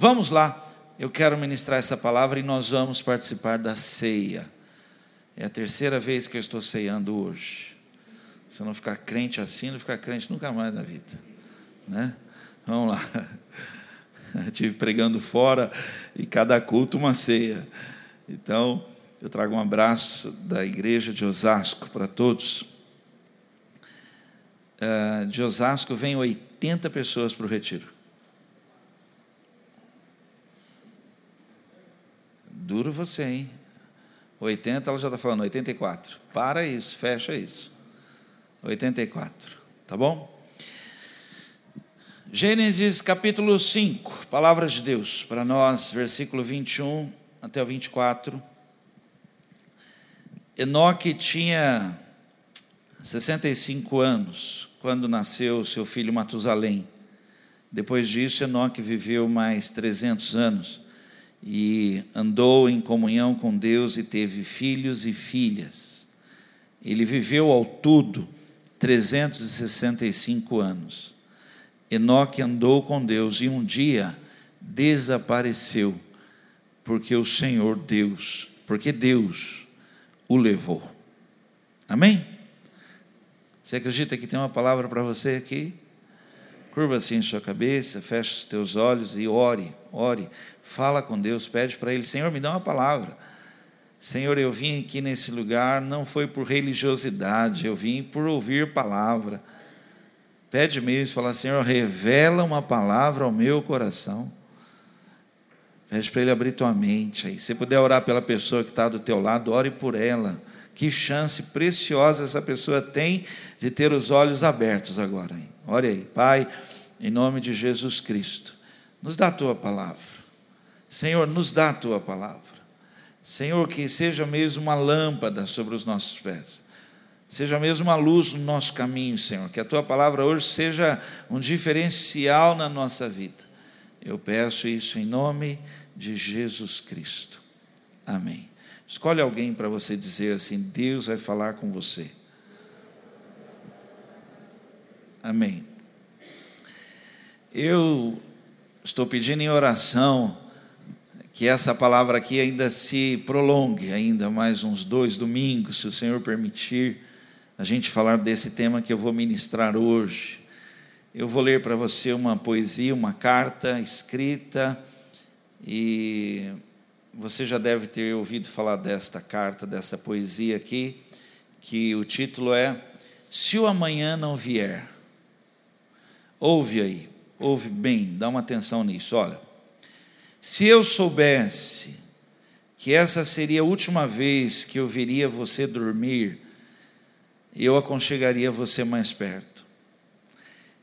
Vamos lá, eu quero ministrar essa palavra e nós vamos participar da ceia. É a terceira vez que eu estou ceando hoje. Se não ficar crente assim, não ficar crente nunca mais na vida. Né? Vamos lá. Estive pregando fora e cada culto uma ceia. Então, eu trago um abraço da igreja de Osasco para todos. Uh, de Osasco vem 80 pessoas para o retiro. Duro você, hein? 80, ela já está falando 84. Para isso, fecha isso. 84, tá bom? Gênesis capítulo 5, palavras de Deus para nós, versículo 21 até o 24. Enoque tinha 65 anos quando nasceu seu filho Matusalém. Depois disso, Enoque viveu mais 300 anos e andou em comunhão com Deus e teve filhos e filhas. Ele viveu ao todo 365 anos. Enoque andou com Deus e um dia desapareceu, porque o Senhor Deus, porque Deus o levou. Amém? Você acredita que tem uma palavra para você aqui? Curva assim sua cabeça, feche os teus olhos e ore, ore. Fala com Deus, pede para Ele, Senhor, me dá uma palavra. Senhor, eu vim aqui nesse lugar, não foi por religiosidade, eu vim por ouvir palavra. Pede mesmo, fala, Senhor, revela uma palavra ao meu coração. Pede para Ele abrir tua mente aí. Se puder orar pela pessoa que está do teu lado, ore por ela. Que chance preciosa essa pessoa tem de ter os olhos abertos agora. Hein? Ore aí, Pai, em nome de Jesus Cristo, nos dá a tua palavra. Senhor, nos dá a tua palavra. Senhor, que seja mesmo uma lâmpada sobre os nossos pés. Seja mesmo uma luz no nosso caminho, Senhor. Que a tua palavra hoje seja um diferencial na nossa vida. Eu peço isso em nome de Jesus Cristo. Amém. Escolhe alguém para você dizer assim: Deus vai falar com você. Amém. Eu estou pedindo em oração que essa palavra aqui ainda se prolongue, ainda mais uns dois domingos, se o Senhor permitir, a gente falar desse tema que eu vou ministrar hoje. Eu vou ler para você uma poesia, uma carta escrita, e você já deve ter ouvido falar desta carta, dessa poesia aqui, que o título é Se o Amanhã Não Vier. Ouve aí, ouve bem, dá uma atenção nisso. Olha, se eu soubesse que essa seria a última vez que eu veria você dormir, eu aconchegaria você mais perto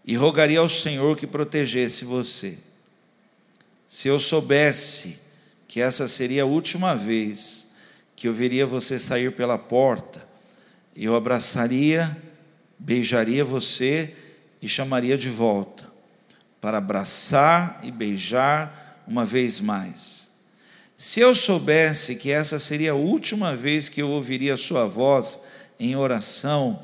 e rogaria ao Senhor que protegesse você. Se eu soubesse que essa seria a última vez que eu veria você sair pela porta, eu abraçaria, beijaria você e chamaria de volta, para abraçar e beijar uma vez mais. Se eu soubesse que essa seria a última vez que eu ouviria a sua voz em oração,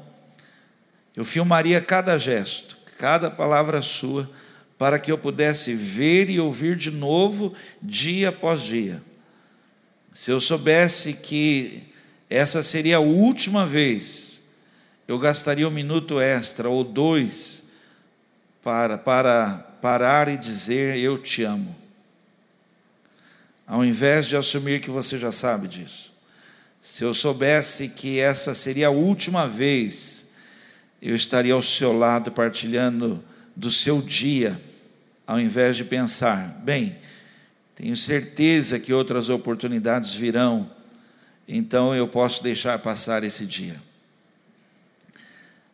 eu filmaria cada gesto, cada palavra sua, para que eu pudesse ver e ouvir de novo, dia após dia. Se eu soubesse que essa seria a última vez, eu gastaria um minuto extra ou dois para, para parar e dizer: Eu te amo. Ao invés de assumir que você já sabe disso. Se eu soubesse que essa seria a última vez, eu estaria ao seu lado partilhando do seu dia, ao invés de pensar, bem, tenho certeza que outras oportunidades virão, então eu posso deixar passar esse dia.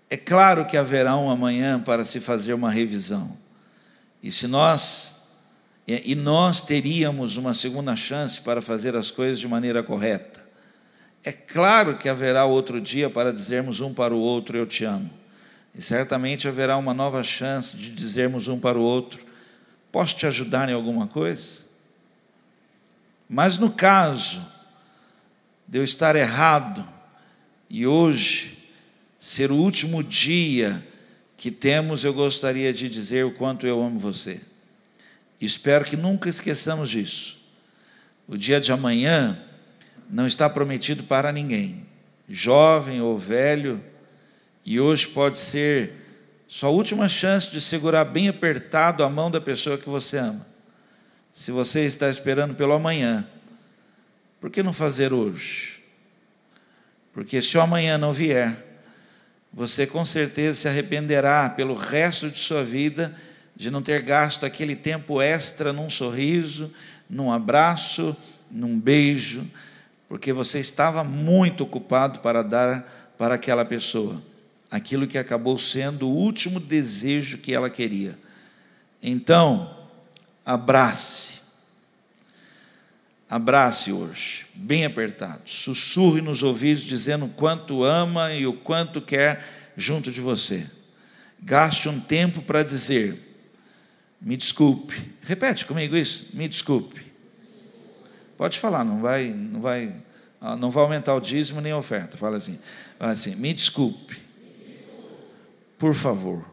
É claro que haverá um amanhã para se fazer uma revisão. E se nós e nós teríamos uma segunda chance para fazer as coisas de maneira correta. É claro que haverá outro dia para dizermos um para o outro: Eu te amo. E certamente haverá uma nova chance de dizermos um para o outro: Posso te ajudar em alguma coisa? Mas no caso de eu estar errado e hoje ser o último dia que temos, eu gostaria de dizer o quanto eu amo você. Espero que nunca esqueçamos disso. O dia de amanhã não está prometido para ninguém, jovem ou velho, e hoje pode ser sua última chance de segurar bem apertado a mão da pessoa que você ama. Se você está esperando pelo amanhã, por que não fazer hoje? Porque se o amanhã não vier, você com certeza se arrependerá pelo resto de sua vida de não ter gasto aquele tempo extra num sorriso, num abraço, num beijo, porque você estava muito ocupado para dar para aquela pessoa aquilo que acabou sendo o último desejo que ela queria. Então, abrace. Abrace hoje, bem apertado. Sussurre nos ouvidos, dizendo o quanto ama e o quanto quer junto de você. Gaste um tempo para dizer: me desculpe. Repete comigo isso. Me desculpe. Pode falar, não vai, não vai, ah, não vai aumentar o dízimo nem a oferta. Fala assim, fala assim, me desculpe. Por favor,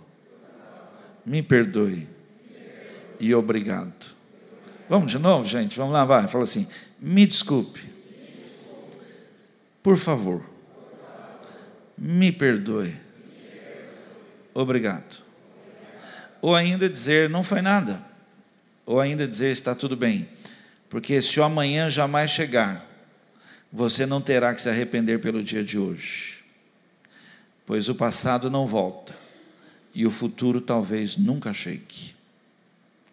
me perdoe e obrigado. Vamos de novo, gente? Vamos lá, vai. Fala assim: me desculpe. Por favor, me perdoe. Obrigado. Ou ainda dizer: não foi nada. Ou ainda dizer: está tudo bem. Porque se o amanhã jamais chegar, você não terá que se arrepender pelo dia de hoje pois o passado não volta e o futuro talvez nunca chegue.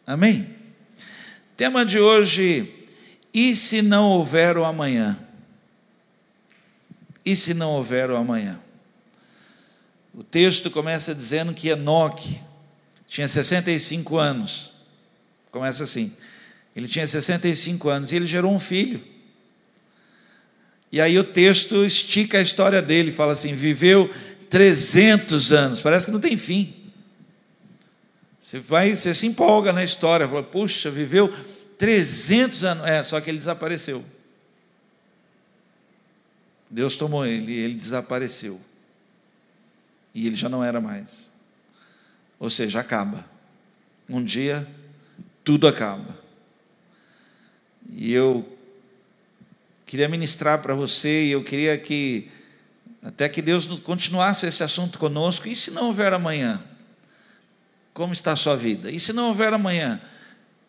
Amém? Tema de hoje: e se não houver o amanhã? E se não houver o amanhã? O texto começa dizendo que Enoque tinha 65 anos. Começa assim. Ele tinha 65 anos e ele gerou um filho. E aí o texto estica a história dele, fala assim: viveu 300 anos, parece que não tem fim. Você vai, você se empolga na história, fala, puxa, viveu 300 anos, é, só que ele desapareceu. Deus tomou ele, ele desapareceu. E ele já não era mais. Ou seja, acaba. Um dia tudo acaba. E eu queria ministrar para você, e eu queria que até que Deus continuasse esse assunto conosco. E se não houver amanhã? Como está a sua vida? E se não houver amanhã?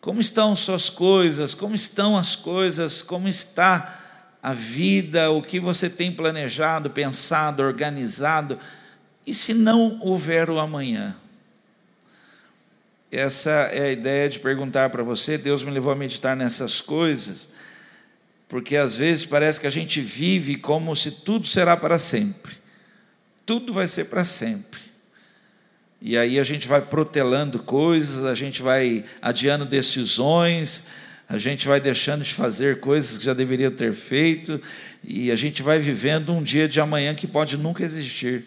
Como estão suas coisas? Como estão as coisas? Como está a vida? O que você tem planejado, pensado, organizado? E se não houver o amanhã? Essa é a ideia de perguntar para você. Deus me levou a meditar nessas coisas porque às vezes parece que a gente vive como se tudo será para sempre. Tudo vai ser para sempre. E aí a gente vai protelando coisas, a gente vai adiando decisões, a gente vai deixando de fazer coisas que já deveria ter feito, e a gente vai vivendo um dia de amanhã que pode nunca existir.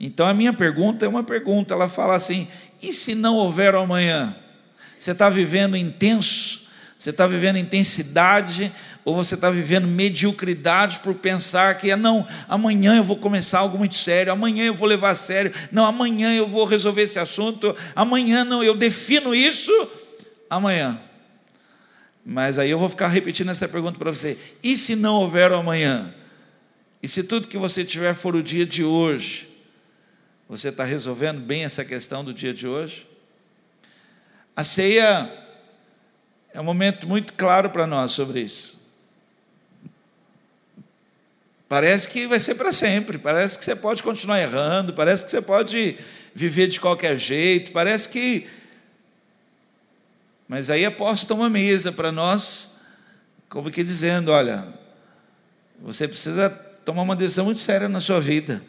Então a minha pergunta é uma pergunta, ela fala assim: e se não houver amanhã? Você está vivendo intenso, você está vivendo intensidade, ou você está vivendo mediocridade por pensar que, não, amanhã eu vou começar algo muito sério, amanhã eu vou levar a sério, não, amanhã eu vou resolver esse assunto, amanhã não, eu defino isso amanhã. Mas aí eu vou ficar repetindo essa pergunta para você: e se não houver o amanhã? E se tudo que você tiver for o dia de hoje? Você está resolvendo bem essa questão do dia de hoje? A ceia é um momento muito claro para nós sobre isso. Parece que vai ser para sempre, parece que você pode continuar errando, parece que você pode viver de qualquer jeito, parece que. Mas aí aposta uma mesa para nós, como que dizendo: olha, você precisa tomar uma decisão muito séria na sua vida.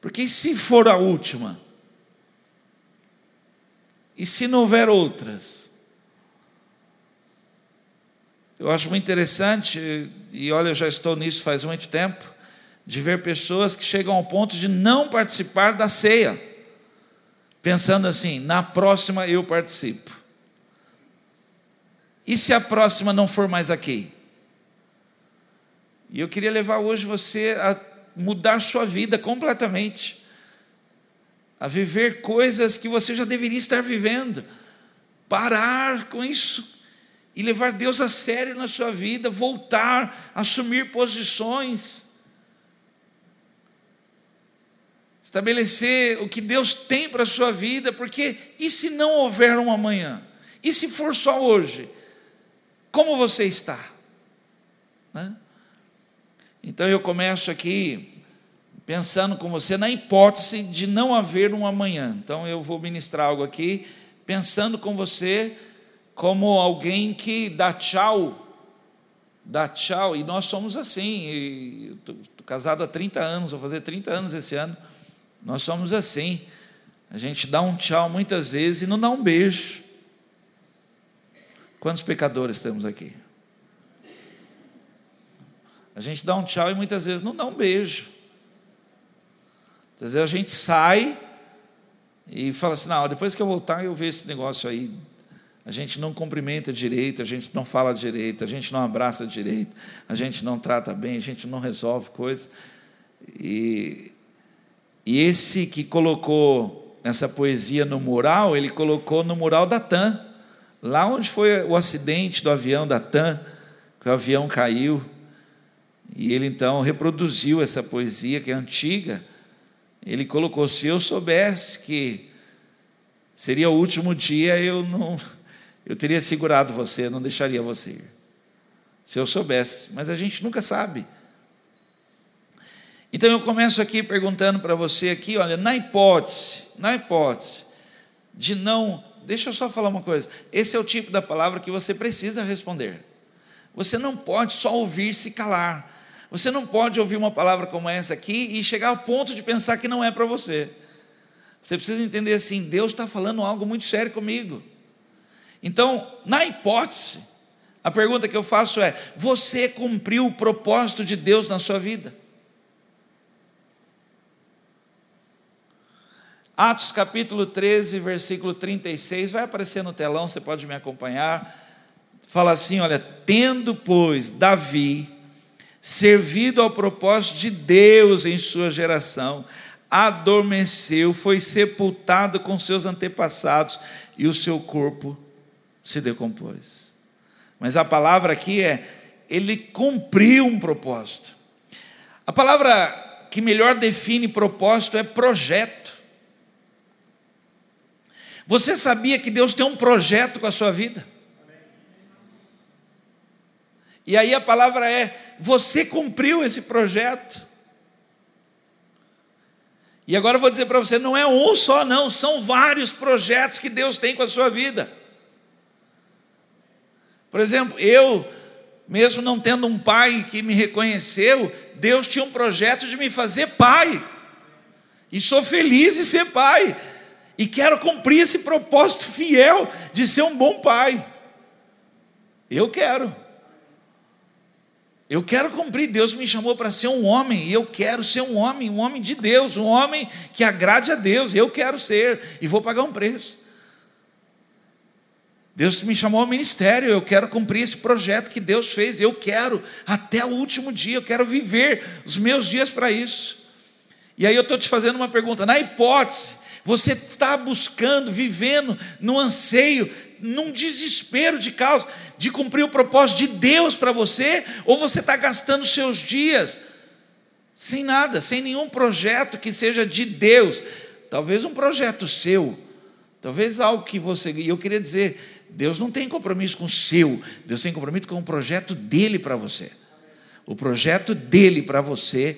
Porque se for a última? E se não houver outras? Eu acho muito interessante, e olha, eu já estou nisso faz muito tempo, de ver pessoas que chegam ao ponto de não participar da ceia, pensando assim: na próxima eu participo. E se a próxima não for mais aqui? E eu queria levar hoje você a mudar sua vida completamente, a viver coisas que você já deveria estar vivendo parar com isso e levar Deus a sério na sua vida, voltar, assumir posições, estabelecer o que Deus tem para a sua vida, porque e se não houver um amanhã? E se for só hoje? Como você está? Né? Então eu começo aqui pensando com você na hipótese de não haver um amanhã. Então eu vou ministrar algo aqui, pensando com você como alguém que dá tchau, dá tchau, e nós somos assim. Estou casado há 30 anos, vou fazer 30 anos esse ano. Nós somos assim. A gente dá um tchau muitas vezes e não dá um beijo. Quantos pecadores temos aqui? A gente dá um tchau e muitas vezes não dá um beijo. Às vezes a gente sai e fala assim: não, depois que eu voltar eu vejo esse negócio aí a gente não cumprimenta direito, a gente não fala direito, a gente não abraça direito, a gente não trata bem, a gente não resolve coisas. E, e esse que colocou essa poesia no mural, ele colocou no mural da TAM, lá onde foi o acidente do avião da TAM, que o avião caiu. E ele então reproduziu essa poesia que é antiga. Ele colocou: se eu soubesse que seria o último dia, eu não eu teria segurado você, não deixaria você ir. Se eu soubesse, mas a gente nunca sabe. Então eu começo aqui perguntando para você aqui, olha, na hipótese, na hipótese de não, deixa eu só falar uma coisa. Esse é o tipo da palavra que você precisa responder. Você não pode só ouvir se calar. Você não pode ouvir uma palavra como essa aqui e chegar ao ponto de pensar que não é para você. Você precisa entender assim: Deus está falando algo muito sério comigo. Então, na hipótese, a pergunta que eu faço é: você cumpriu o propósito de Deus na sua vida? Atos capítulo 13, versículo 36, vai aparecer no telão, você pode me acompanhar. Fala assim: olha, tendo, pois, Davi servido ao propósito de Deus em sua geração, adormeceu, foi sepultado com seus antepassados e o seu corpo se decompôs. Mas a palavra aqui é: ele cumpriu um propósito. A palavra que melhor define propósito é projeto. Você sabia que Deus tem um projeto com a sua vida? E aí a palavra é: você cumpriu esse projeto. E agora eu vou dizer para você: não é um só, não, são vários projetos que Deus tem com a sua vida. Por exemplo, eu, mesmo não tendo um pai que me reconheceu, Deus tinha um projeto de me fazer pai. E sou feliz em ser pai. E quero cumprir esse propósito fiel de ser um bom pai. Eu quero. Eu quero cumprir. Deus me chamou para ser um homem, e eu quero ser um homem, um homem de Deus, um homem que agrade a Deus. Eu quero ser, e vou pagar um preço. Deus me chamou ao ministério, eu quero cumprir esse projeto que Deus fez, eu quero até o último dia, eu quero viver os meus dias para isso. E aí eu estou te fazendo uma pergunta: na hipótese, você está buscando, vivendo no anseio, num desespero de causa, de cumprir o propósito de Deus para você, ou você está gastando seus dias sem nada, sem nenhum projeto que seja de Deus, talvez um projeto seu, talvez algo que você. E eu queria dizer, Deus não tem compromisso com o seu, Deus tem compromisso com o projeto dele para você. O projeto dele para você,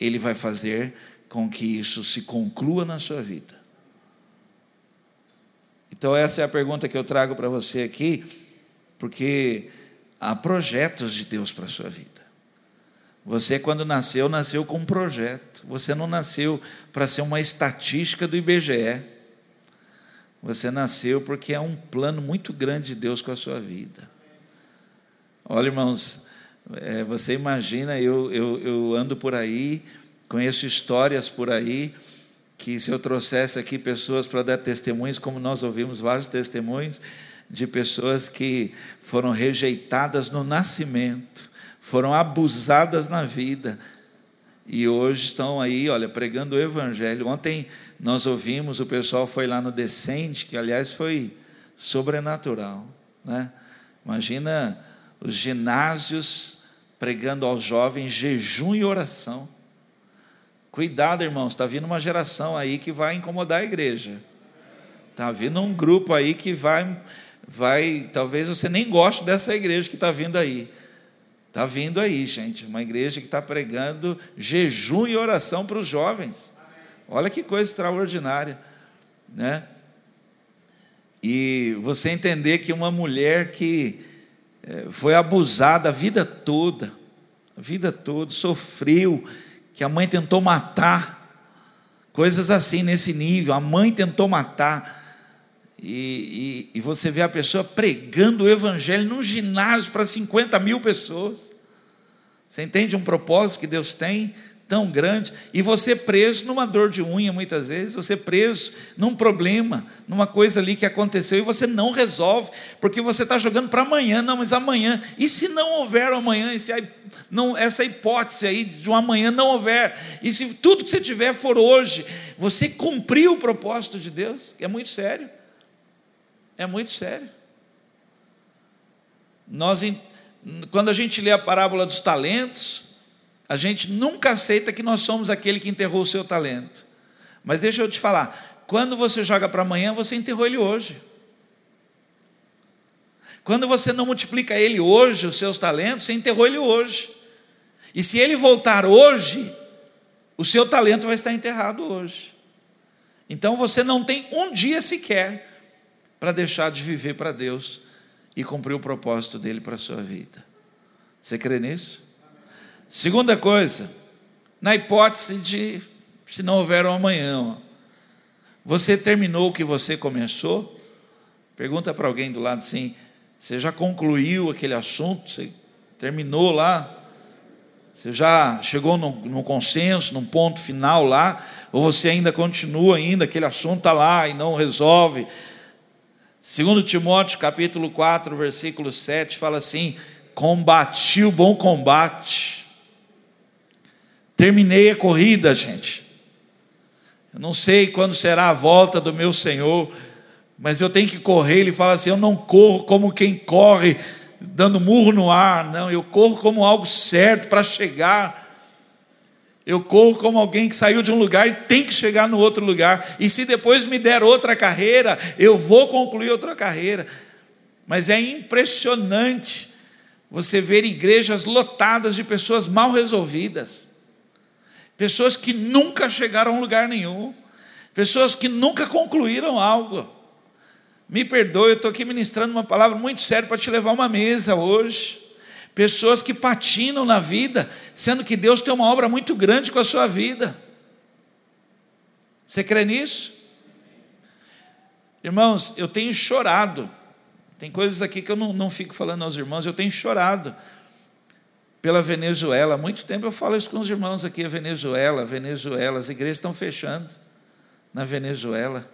ele vai fazer com que isso se conclua na sua vida. Então, essa é a pergunta que eu trago para você aqui, porque há projetos de Deus para a sua vida. Você, quando nasceu, nasceu com um projeto. Você não nasceu para ser uma estatística do IBGE. Você nasceu porque é um plano muito grande de Deus com a sua vida. Olha, irmãos, é, você imagina, eu, eu, eu ando por aí, conheço histórias por aí, que se eu trouxesse aqui pessoas para dar testemunhos, como nós ouvimos vários testemunhos, de pessoas que foram rejeitadas no nascimento, foram abusadas na vida, e hoje estão aí, olha, pregando o Evangelho. Ontem nós ouvimos, o pessoal foi lá no Descende, que aliás foi sobrenatural. Né? Imagina os ginásios pregando aos jovens jejum e oração. Cuidado, irmãos, está vindo uma geração aí que vai incomodar a igreja. Está vindo um grupo aí que vai, vai, talvez você nem goste dessa igreja que está vindo aí. Está vindo aí, gente, uma igreja que está pregando jejum e oração para os jovens. Olha que coisa extraordinária, né? E você entender que uma mulher que eh, foi abusada a vida toda, a vida toda, sofreu, que a mãe tentou matar, coisas assim nesse nível, a mãe tentou matar, e, e, e você vê a pessoa pregando o evangelho num ginásio para 50 mil pessoas, você entende um propósito que Deus tem? Tão grande, e você preso numa dor de unha, muitas vezes, você preso num problema, numa coisa ali que aconteceu, e você não resolve, porque você está jogando para amanhã, não, mas amanhã, e se não houver amanhã, e se não, essa hipótese aí de um amanhã não houver, e se tudo que você tiver for hoje, você cumpriu o propósito de Deus, é muito sério, é muito sério. Nós, quando a gente lê a parábola dos talentos, a gente nunca aceita que nós somos aquele que enterrou o seu talento. Mas deixa eu te falar, quando você joga para amanhã, você enterrou ele hoje. Quando você não multiplica ele hoje, os seus talentos, você enterrou ele hoje. E se ele voltar hoje, o seu talento vai estar enterrado hoje. Então você não tem um dia sequer para deixar de viver para Deus e cumprir o propósito dele para a sua vida. Você crê nisso? Segunda coisa, na hipótese de se não houver um amanhã, você terminou o que você começou? Pergunta para alguém do lado assim: você já concluiu aquele assunto? Você terminou lá? Você já chegou no, no consenso, num ponto final lá? Ou você ainda continua ainda, aquele assunto está lá e não resolve? Segundo Timóteo capítulo 4, versículo 7, fala assim: combati o bom combate, Terminei a corrida, gente. Eu não sei quando será a volta do meu Senhor, mas eu tenho que correr. Ele fala assim: Eu não corro como quem corre dando murro no ar, não, eu corro como algo certo para chegar. Eu corro como alguém que saiu de um lugar e tem que chegar no outro lugar. E se depois me der outra carreira, eu vou concluir outra carreira. Mas é impressionante você ver igrejas lotadas de pessoas mal resolvidas pessoas que nunca chegaram a lugar nenhum, pessoas que nunca concluíram algo. Me perdoe, eu estou aqui ministrando uma palavra muito séria para te levar uma mesa hoje. Pessoas que patinam na vida, sendo que Deus tem uma obra muito grande com a sua vida. Você crê nisso? Irmãos, eu tenho chorado. Tem coisas aqui que eu não, não fico falando aos irmãos, eu tenho chorado pela Venezuela. Há muito tempo eu falo isso com os irmãos aqui, a Venezuela, a Venezuela, as igrejas estão fechando na Venezuela.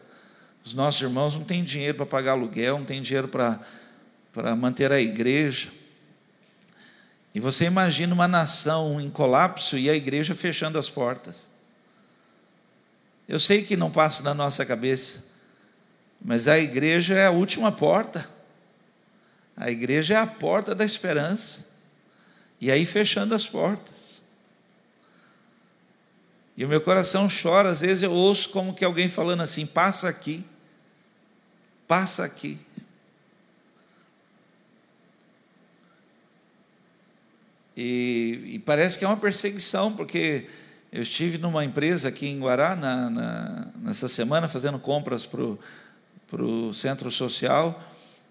Os nossos irmãos não têm dinheiro para pagar aluguel, não têm dinheiro para, para manter a igreja. E você imagina uma nação em colapso e a igreja fechando as portas. Eu sei que não passa na nossa cabeça, mas a igreja é a última porta. A igreja é a porta da esperança. E aí fechando as portas. E o meu coração chora, às vezes eu ouço como que alguém falando assim: passa aqui, passa aqui. E, e, parece que é uma perseguição, porque eu estive numa empresa aqui em Guará na, na, nessa semana fazendo compras para o centro social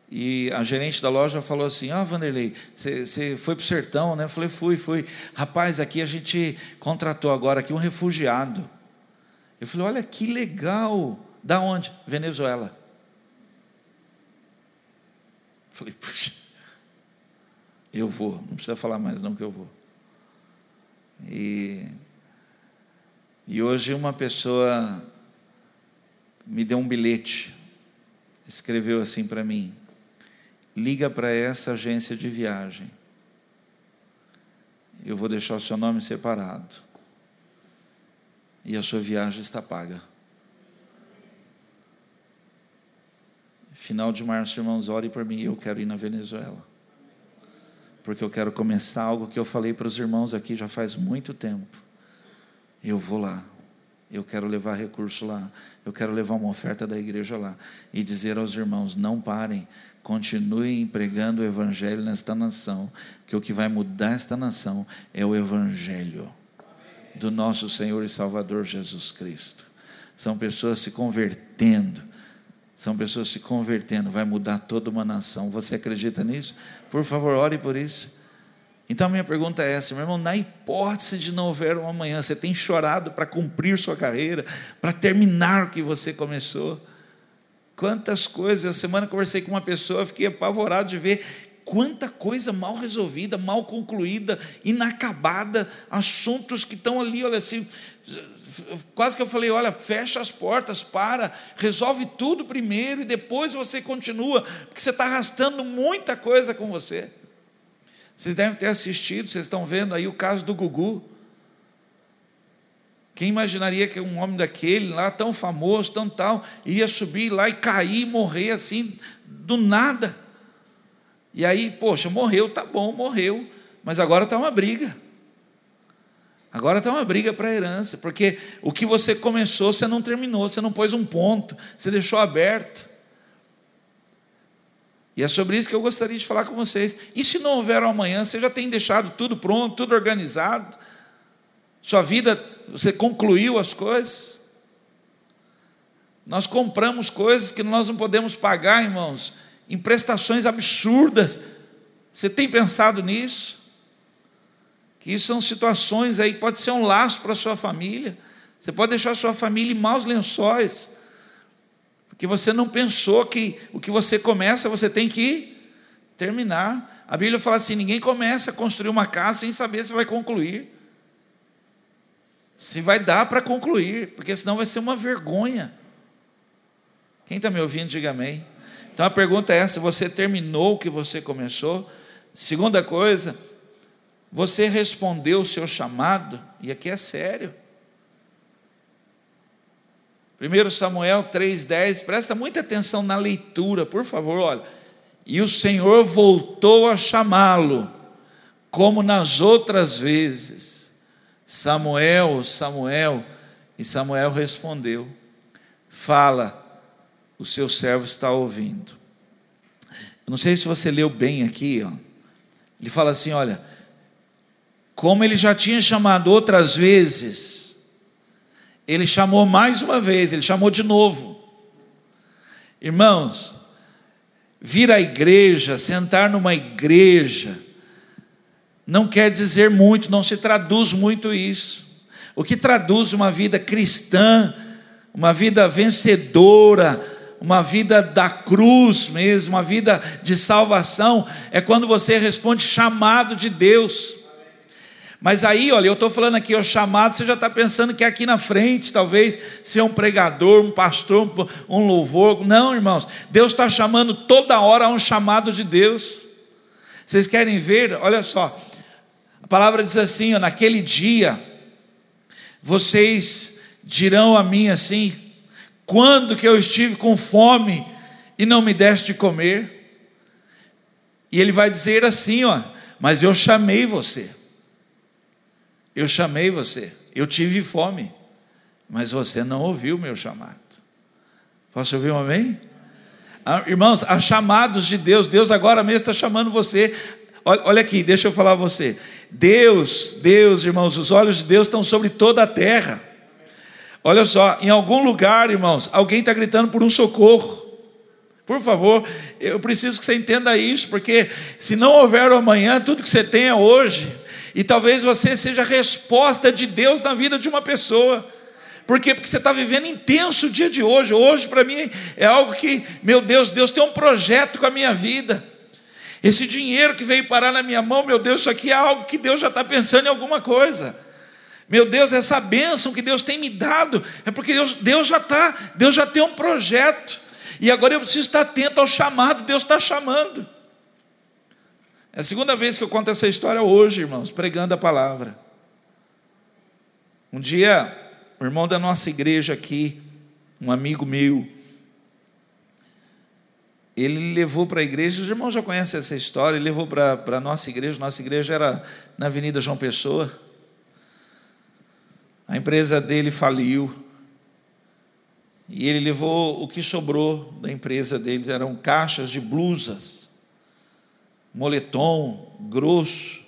e a gerente da loja falou assim: Ah, Vanderlei, você foi para o sertão, né? Eu falei: Fui, fui. Rapaz, aqui a gente contratou agora aqui um refugiado. Eu falei: Olha que legal. Da onde? Venezuela. Eu falei: Puxa, eu vou. Não precisa falar mais, não, que eu vou. E, e hoje uma pessoa me deu um bilhete, escreveu assim para mim liga para essa agência de viagem. Eu vou deixar o seu nome separado. E a sua viagem está paga. Final de março, irmãos, ore por mim, eu quero ir na Venezuela. Porque eu quero começar algo que eu falei para os irmãos aqui já faz muito tempo. Eu vou lá. Eu quero levar recurso lá. Eu quero levar uma oferta da igreja lá. E dizer aos irmãos: não parem, continuem pregando o evangelho nesta nação. Que o que vai mudar esta nação é o evangelho do nosso Senhor e Salvador Jesus Cristo. São pessoas se convertendo. São pessoas se convertendo, vai mudar toda uma nação. Você acredita nisso? Por favor, ore por isso. Então, minha pergunta é essa, meu irmão: na hipótese de não houver um amanhã, você tem chorado para cumprir sua carreira, para terminar o que você começou? Quantas coisas, a semana conversei com uma pessoa, fiquei apavorado de ver quanta coisa mal resolvida, mal concluída, inacabada, assuntos que estão ali, olha assim, quase que eu falei, olha, fecha as portas, para, resolve tudo primeiro e depois você continua, porque você está arrastando muita coisa com você. Vocês devem ter assistido, vocês estão vendo aí o caso do Gugu. Quem imaginaria que um homem daquele lá, tão famoso, tão tal, ia subir lá e cair e morrer assim, do nada? E aí, poxa, morreu, tá bom, morreu, mas agora está uma briga. Agora está uma briga para a herança, porque o que você começou, você não terminou, você não pôs um ponto, você deixou aberto. E é sobre isso que eu gostaria de falar com vocês. E se não houver amanhã, você já tem deixado tudo pronto, tudo organizado? Sua vida, você concluiu as coisas? Nós compramos coisas que nós não podemos pagar, irmãos, em prestações absurdas. Você tem pensado nisso? Que isso são situações aí, pode ser um laço para a sua família. Você pode deixar a sua família em maus lençóis, porque você não pensou que o que você começa, você tem que terminar. A Bíblia fala assim: ninguém começa a construir uma casa sem saber se vai concluir. Se vai dar para concluir, porque senão vai ser uma vergonha. Quem está me ouvindo, diga amém. Então a pergunta é essa: você terminou o que você começou? Segunda coisa, você respondeu o seu chamado, e aqui é sério. 1 Samuel 3,10, presta muita atenção na leitura, por favor, olha. E o Senhor voltou a chamá-lo, como nas outras vezes. Samuel, Samuel, e Samuel respondeu: Fala, o seu servo está ouvindo. Eu não sei se você leu bem aqui, ó. ele fala assim: olha como ele já tinha chamado outras vezes, ele chamou mais uma vez, ele chamou de novo. Irmãos, vir à igreja, sentar numa igreja, não quer dizer muito, não se traduz muito isso. O que traduz uma vida cristã, uma vida vencedora, uma vida da cruz mesmo, uma vida de salvação, é quando você responde chamado de Deus. Mas aí, olha, eu estou falando aqui, o chamado, você já está pensando que é aqui na frente, talvez, ser um pregador, um pastor, um louvor. Não, irmãos, Deus está chamando toda hora a um chamado de Deus. Vocês querem ver? Olha só, a palavra diz assim: ó, naquele dia, vocês dirão a mim assim: quando que eu estive com fome e não me deste de comer? E ele vai dizer assim: ó, mas eu chamei você. Eu chamei você, eu tive fome, mas você não ouviu o meu chamado. Posso ouvir um amém? Ah, irmãos, há chamados de Deus, Deus agora mesmo está chamando você. Olha, aqui, deixa eu falar a você. Deus, Deus, irmãos, os olhos de Deus estão sobre toda a terra. Olha só, em algum lugar, irmãos, alguém está gritando por um socorro. Por favor, eu preciso que você entenda isso, porque se não houver amanhã, tudo que você tem é hoje. E talvez você seja a resposta de Deus na vida de uma pessoa. Por quê? Porque você está vivendo intenso o dia de hoje. Hoje, para mim, é algo que, meu Deus, Deus tem um projeto com a minha vida. Esse dinheiro que veio parar na minha mão, meu Deus, isso aqui é algo que Deus já está pensando em alguma coisa. Meu Deus, essa bênção que Deus tem me dado, é porque Deus, Deus já está, Deus já tem um projeto. E agora eu preciso estar atento ao chamado, Deus está chamando. É a segunda vez que eu conto essa história hoje, irmãos, pregando a palavra. Um dia, o irmão da nossa igreja aqui, um amigo meu, ele levou para a igreja, os irmãos já conhecem essa história, ele levou para a nossa igreja, nossa igreja era na Avenida João Pessoa. A empresa dele faliu. E ele levou o que sobrou da empresa dele, eram caixas de blusas, moletom grosso.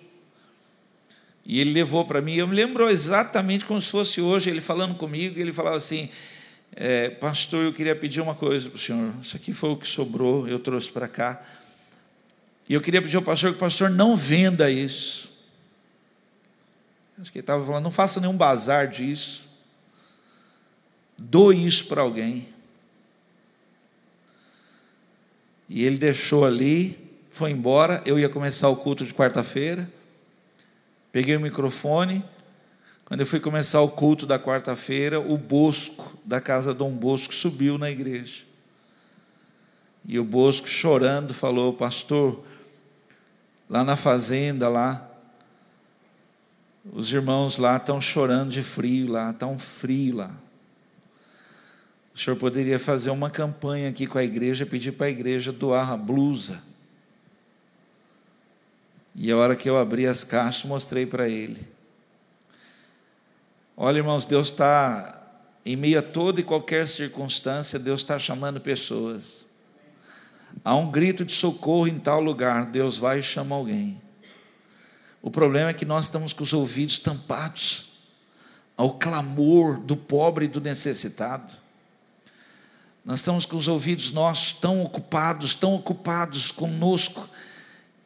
E ele levou para mim, eu me lembro exatamente como se fosse hoje, ele falando comigo, ele falava assim: é, Pastor, eu queria pedir uma coisa para o senhor. Isso aqui foi o que sobrou, eu trouxe para cá. E eu queria pedir ao pastor que o pastor não venda isso. Acho que ele estava falando, não faça nenhum bazar disso. Doe isso para alguém. E ele deixou ali, foi embora. Eu ia começar o culto de quarta-feira. Peguei o microfone. Quando eu fui começar o culto da quarta-feira, o Bosco, da casa Dom Bosco, subiu na igreja. E o Bosco, chorando, falou: Pastor, lá na fazenda, lá, os irmãos lá estão chorando de frio, lá, está um frio lá. O senhor poderia fazer uma campanha aqui com a igreja, pedir para a igreja doar a blusa. E a hora que eu abri as caixas, mostrei para ele. Olha, irmãos, Deus está, em meio a toda e qualquer circunstância, Deus está chamando pessoas. Há um grito de socorro em tal lugar, Deus vai e chama alguém. O problema é que nós estamos com os ouvidos tampados ao clamor do pobre e do necessitado. Nós estamos com os ouvidos nossos tão ocupados, tão ocupados conosco,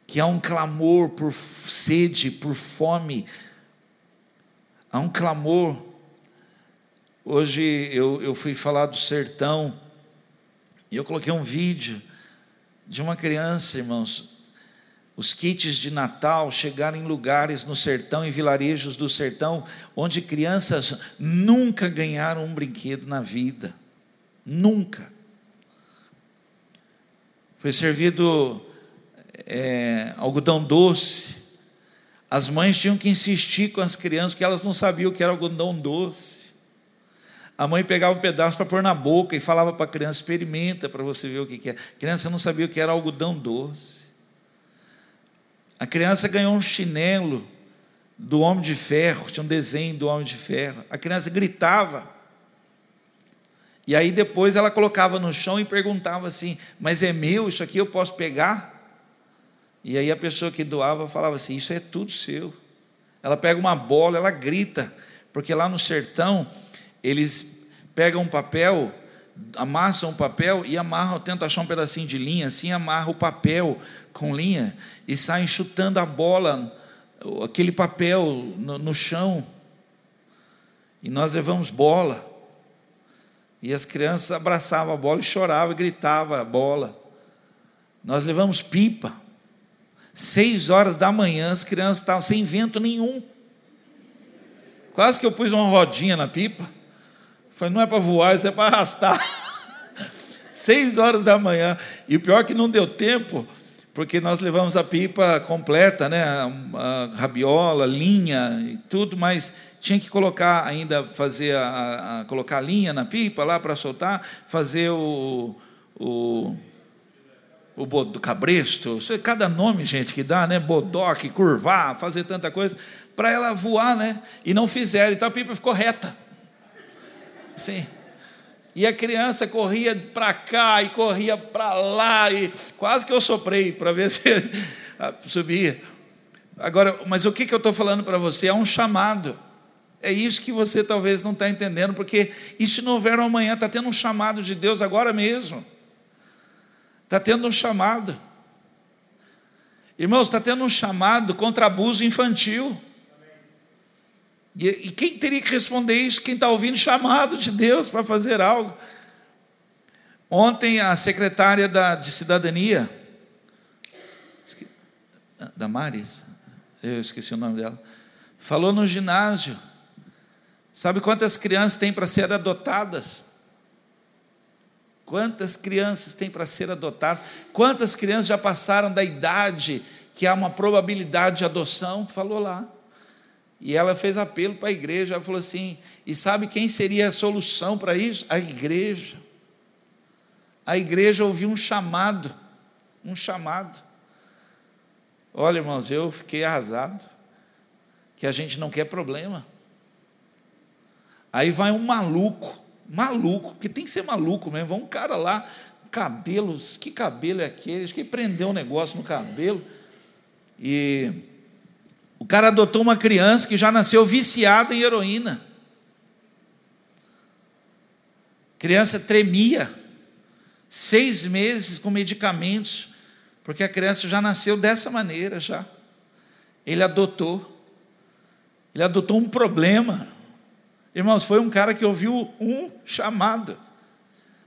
que há um clamor por sede, por fome, há um clamor. Hoje eu, eu fui falar do sertão, e eu coloquei um vídeo de uma criança, irmãos, os kits de Natal chegaram em lugares no sertão, em vilarejos do sertão, onde crianças nunca ganharam um brinquedo na vida. Nunca. Foi servido é, algodão doce. As mães tinham que insistir com as crianças, porque elas não sabiam o que era algodão doce. A mãe pegava um pedaço para pôr na boca e falava para a criança: experimenta para você ver o que é. A criança não sabia o que era algodão doce. A criança ganhou um chinelo do Homem de Ferro, tinha um desenho do Homem de Ferro. A criança gritava. E aí depois ela colocava no chão e perguntava assim: Mas é meu, isso aqui eu posso pegar? E aí a pessoa que doava falava assim: Isso é tudo seu. Ela pega uma bola, ela grita, porque lá no sertão eles pegam um papel, amassam o papel e amarram, tentam achar um pedacinho de linha, assim amarra o papel com linha e saem chutando a bola, aquele papel no, no chão. E nós levamos bola. E as crianças abraçavam a bola e choravam e gritavam a bola. Nós levamos pipa. Seis horas da manhã, as crianças estavam sem vento nenhum. Quase que eu pus uma rodinha na pipa. Falei, não é para voar, isso é para arrastar. Seis horas da manhã. E o pior é que não deu tempo porque nós levamos a pipa completa, né? A rabiola, linha e tudo, mas tinha que colocar ainda fazer a, a colocar a linha na pipa lá para soltar, fazer o, o o do cabresto, cada nome, gente, que dá, né? Bodoque, curvar, fazer tanta coisa, para ela voar, né? E não fizeram, então a pipa ficou reta. Sim. E a criança corria para cá e corria para lá, e quase que eu soprei para ver se subia. Agora, mas o que, que eu estou falando para você? É um chamado. É isso que você talvez não está entendendo, porque se não houver amanhã, está tendo um chamado de Deus agora mesmo. Está tendo um chamado. Irmãos, está tendo um chamado contra abuso infantil. E, e quem teria que responder isso? Quem está ouvindo chamado de Deus para fazer algo. Ontem a secretária da, de cidadania, da Maris, eu esqueci o nome dela, falou no ginásio. Sabe quantas crianças tem para ser adotadas? Quantas crianças tem para ser adotadas? Quantas crianças já passaram da idade que há uma probabilidade de adoção? Falou lá. E ela fez apelo para a igreja, ela falou assim: e sabe quem seria a solução para isso? A igreja. a igreja ouviu um chamado, um chamado. Olha, irmãos, eu fiquei arrasado, que a gente não quer problema. Aí vai um maluco, maluco, que tem que ser maluco mesmo, vai um cara lá, cabelos, que cabelo é aquele? Acho que prendeu um negócio no cabelo. E o cara adotou uma criança que já nasceu viciada em heroína. criança tremia, seis meses com medicamentos, porque a criança já nasceu dessa maneira já. Ele adotou, ele adotou um problema. Irmãos, foi um cara que ouviu um chamado,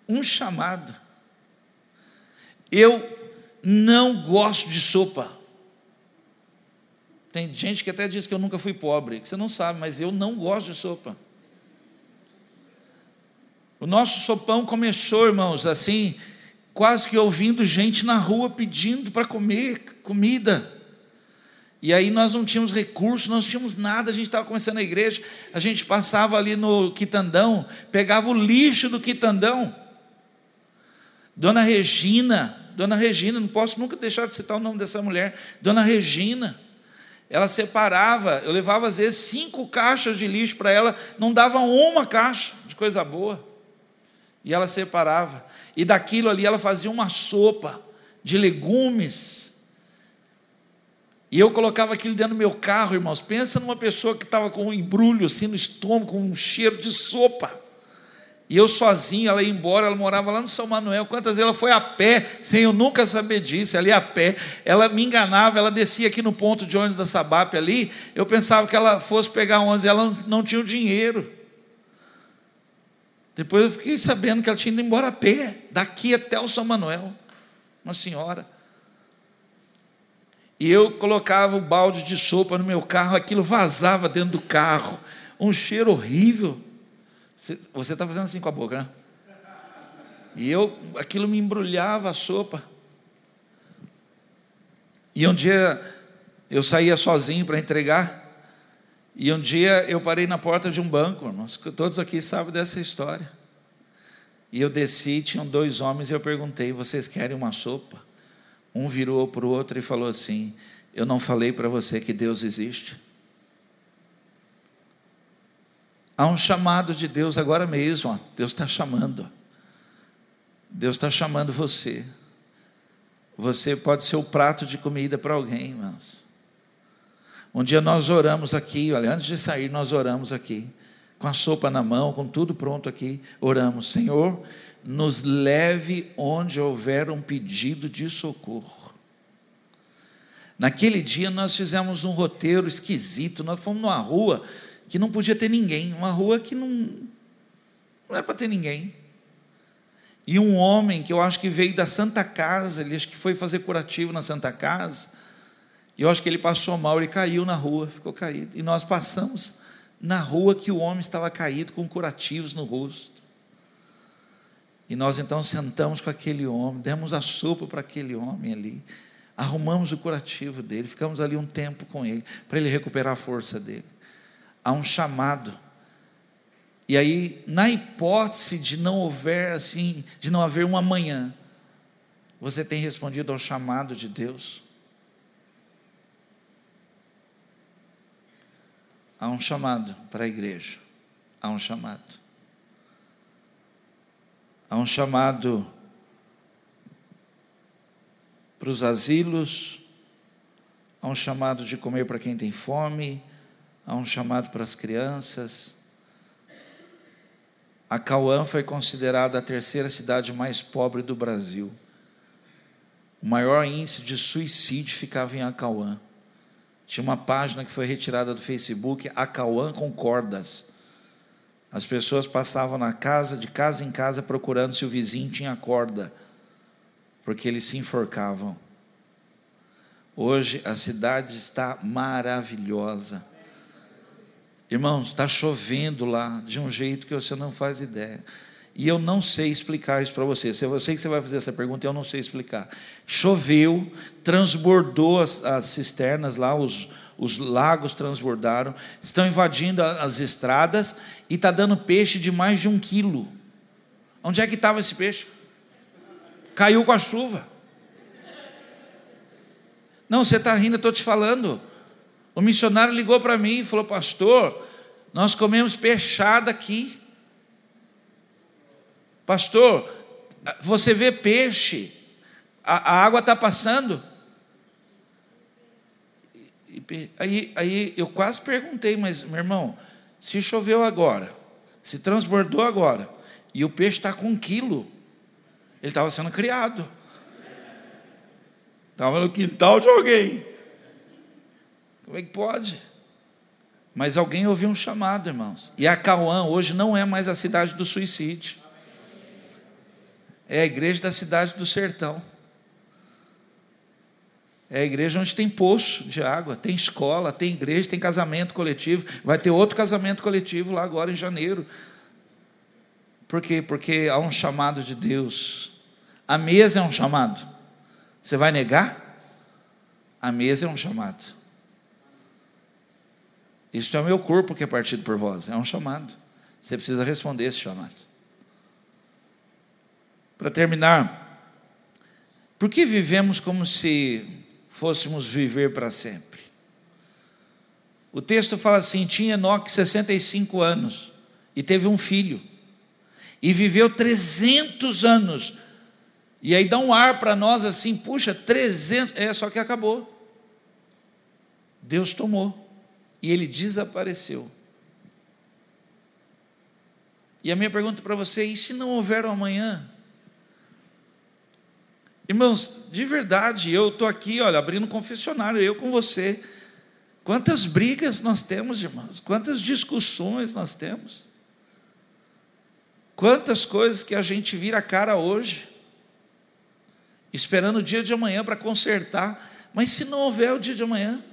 um chamado. Eu não gosto de sopa. Tem gente que até diz que eu nunca fui pobre, que você não sabe, mas eu não gosto de sopa. O nosso sopão começou, irmãos, assim, quase que ouvindo gente na rua pedindo para comer comida. E aí nós não tínhamos recursos, nós não tínhamos nada, a gente estava começando a igreja, a gente passava ali no quitandão, pegava o lixo do quitandão. Dona Regina, Dona Regina, não posso nunca deixar de citar o nome dessa mulher, Dona Regina, ela separava, eu levava às vezes cinco caixas de lixo para ela, não dava uma caixa de coisa boa e ela separava. E daquilo ali ela fazia uma sopa de legumes. E eu colocava aquilo dentro do meu carro, irmãos. Pensa numa pessoa que estava com um embrulho assim no estômago, com um cheiro de sopa. E eu sozinho, ela ia embora, ela morava lá no São Manuel. Quantas vezes ela foi a pé, sem eu nunca saber disso, ia a pé. Ela me enganava, ela descia aqui no ponto de ônibus da Sabap ali. Eu pensava que ela fosse pegar ônibus, ela não, não tinha o dinheiro. Depois eu fiquei sabendo que ela tinha ido embora a pé, daqui até o São Manuel. Uma senhora. E eu colocava o balde de sopa no meu carro, aquilo vazava dentro do carro, um cheiro horrível. Você está fazendo assim com a boca, né? E eu, aquilo me embrulhava a sopa. E um dia eu saía sozinho para entregar. E um dia eu parei na porta de um banco, irmãos, todos aqui sabem dessa história. E eu desci, tinham dois homens, e eu perguntei: vocês querem uma sopa? Um virou para o outro e falou assim: Eu não falei para você que Deus existe? Há um chamado de Deus agora mesmo. Deus está chamando. Deus está chamando você. Você pode ser o prato de comida para alguém, irmãos. Um dia nós oramos aqui, olha, antes de sair, nós oramos aqui, com a sopa na mão, com tudo pronto aqui, oramos, Senhor, nos leve onde houver um pedido de socorro. Naquele dia nós fizemos um roteiro esquisito, nós fomos numa rua que não podia ter ninguém, uma rua que não, não era para ter ninguém. E um homem que eu acho que veio da Santa Casa, ele acho que foi fazer curativo na Santa Casa, e eu acho que ele passou mal, ele caiu na rua, ficou caído. E nós passamos na rua que o homem estava caído com curativos no rosto. E nós então sentamos com aquele homem, demos a sopa para aquele homem ali, arrumamos o curativo dele, ficamos ali um tempo com ele, para ele recuperar a força dele. Há um chamado. E aí, na hipótese de não houver assim, de não haver um amanhã, você tem respondido ao chamado de Deus? Há um chamado para a igreja. Há um chamado. Há um chamado para os asilos. Há um chamado de comer para quem tem fome. Há um chamado para as crianças. A Cauã foi considerada a terceira cidade mais pobre do Brasil. O maior índice de suicídio ficava em Acauã. Tinha uma página que foi retirada do Facebook, Acauã com cordas. As pessoas passavam na casa, de casa em casa, procurando se o vizinho tinha corda, porque eles se enforcavam. Hoje a cidade está maravilhosa. Irmãos, está chovendo lá de um jeito que você não faz ideia. E eu não sei explicar isso para você. Eu sei que você vai fazer essa pergunta e eu não sei explicar. Choveu, transbordou as, as cisternas lá, os, os lagos transbordaram, estão invadindo as estradas e está dando peixe de mais de um quilo. Onde é que estava esse peixe? caiu com a chuva. Não, você está rindo, estou te falando. O missionário ligou para mim e falou: Pastor, nós comemos peixada aqui. Pastor, você vê peixe, a, a água está passando. Aí, aí eu quase perguntei, mas meu irmão, se choveu agora, se transbordou agora, e o peixe está com um quilo, ele estava sendo criado. Estava no quintal de alguém. Como é que pode? Mas alguém ouviu um chamado, irmãos. E a Cauã hoje não é mais a cidade do suicídio. É a igreja da cidade do sertão. É a igreja onde tem poço de água, tem escola, tem igreja, tem casamento coletivo. Vai ter outro casamento coletivo lá agora em janeiro. Por quê? Porque há um chamado de Deus. A mesa é um chamado. Você vai negar? A mesa é um chamado. Isto é o meu corpo que é partido por vós. É um chamado. Você precisa responder esse chamado. Para terminar, por que vivemos como se fôssemos viver para sempre? O texto fala assim: tinha Enoque 65 anos e teve um filho, e viveu 300 anos. E aí dá um ar para nós assim, puxa, 300, é só que acabou. Deus tomou e ele desapareceu. E a minha pergunta para você é: e se não houver um amanhã? Irmãos, de verdade, eu estou aqui, olha, abrindo um confessionário, eu com você. Quantas brigas nós temos, irmãos? Quantas discussões nós temos? Quantas coisas que a gente vira a cara hoje, esperando o dia de amanhã para consertar, mas se não houver o dia de amanhã?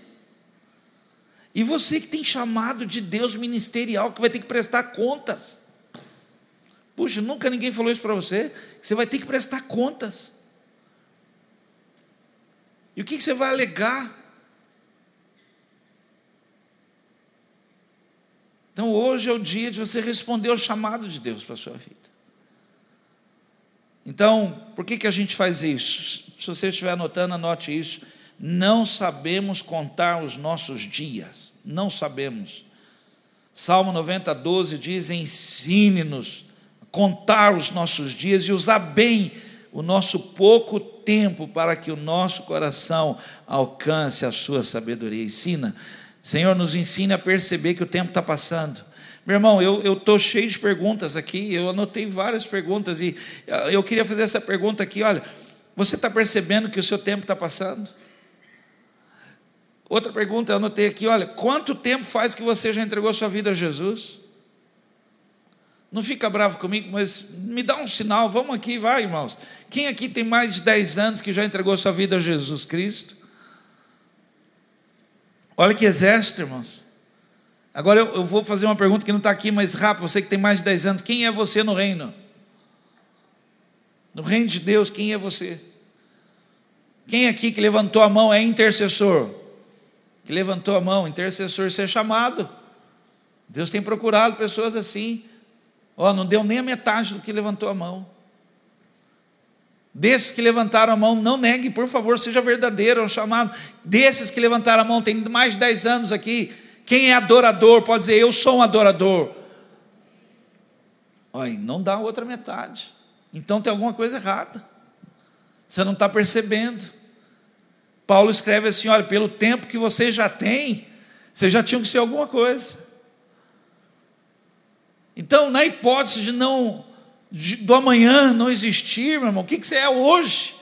E você que tem chamado de Deus ministerial, que vai ter que prestar contas. Puxa, nunca ninguém falou isso para você, você vai ter que prestar contas. E o que você vai alegar? Então hoje é o dia de você responder ao chamado de Deus para a sua vida. Então, por que, que a gente faz isso? Se você estiver anotando, anote isso. Não sabemos contar os nossos dias, não sabemos. Salmo 90, 12 diz: Ensine-nos a contar os nossos dias e usar bem o nosso pouco tempo para que o nosso coração alcance a sua sabedoria. Ensina, Senhor, nos ensine a perceber que o tempo está passando. Meu irmão, eu estou cheio de perguntas aqui, eu anotei várias perguntas e eu queria fazer essa pergunta aqui: olha, você está percebendo que o seu tempo está passando? Outra pergunta, eu anotei aqui: olha, quanto tempo faz que você já entregou sua vida a Jesus? Não fica bravo comigo, mas me dá um sinal, vamos aqui, vai, irmãos. Quem aqui tem mais de 10 anos que já entregou sua vida a Jesus Cristo? Olha que exército, irmãos. Agora eu, eu vou fazer uma pergunta que não está aqui, mas rápido, você que tem mais de 10 anos, quem é você no reino? No reino de Deus, quem é você? Quem aqui que levantou a mão é intercessor? Que levantou a mão, intercessor, ser chamado. Deus tem procurado pessoas assim. Ó, oh, não deu nem a metade do que levantou a mão. Desses que levantaram a mão, não negue, por favor, seja verdadeiro, é um chamado. Desses que levantaram a mão, tem mais de 10 anos aqui. Quem é adorador pode dizer, eu sou um adorador. Olha, não dá outra metade. Então tem alguma coisa errada. Você não está percebendo. Paulo escreve assim: olha, pelo tempo que você já tem, você já tinha que ser alguma coisa. Então, na hipótese de não de, do amanhã não existir, meu irmão, o que, que você é hoje?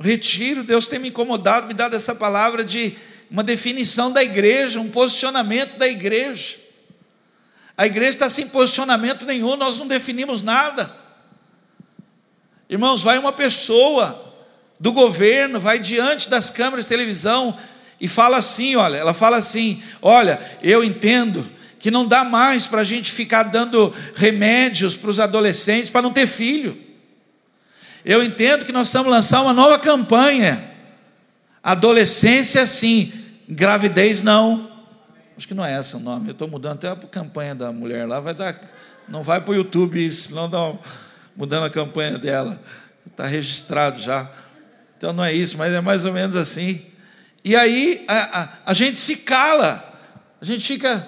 Retiro, Deus tem me incomodado, me dado essa palavra de uma definição da igreja, um posicionamento da igreja. A igreja está sem posicionamento nenhum, nós não definimos nada. Irmãos, vai uma pessoa do governo, vai diante das câmeras de televisão e fala assim: olha, ela fala assim: olha, eu entendo que não dá mais para a gente ficar dando remédios para os adolescentes para não ter filho. Eu entendo que nós estamos lançando uma nova campanha. Adolescência sim, gravidez não. Acho que não é esse o nome. Eu estou mudando até a campanha da mulher lá, vai dar. Não vai para o YouTube isso, não dá mudando a campanha dela. está registrado já. Então não é isso, mas é mais ou menos assim. E aí a, a, a gente se cala, a gente fica.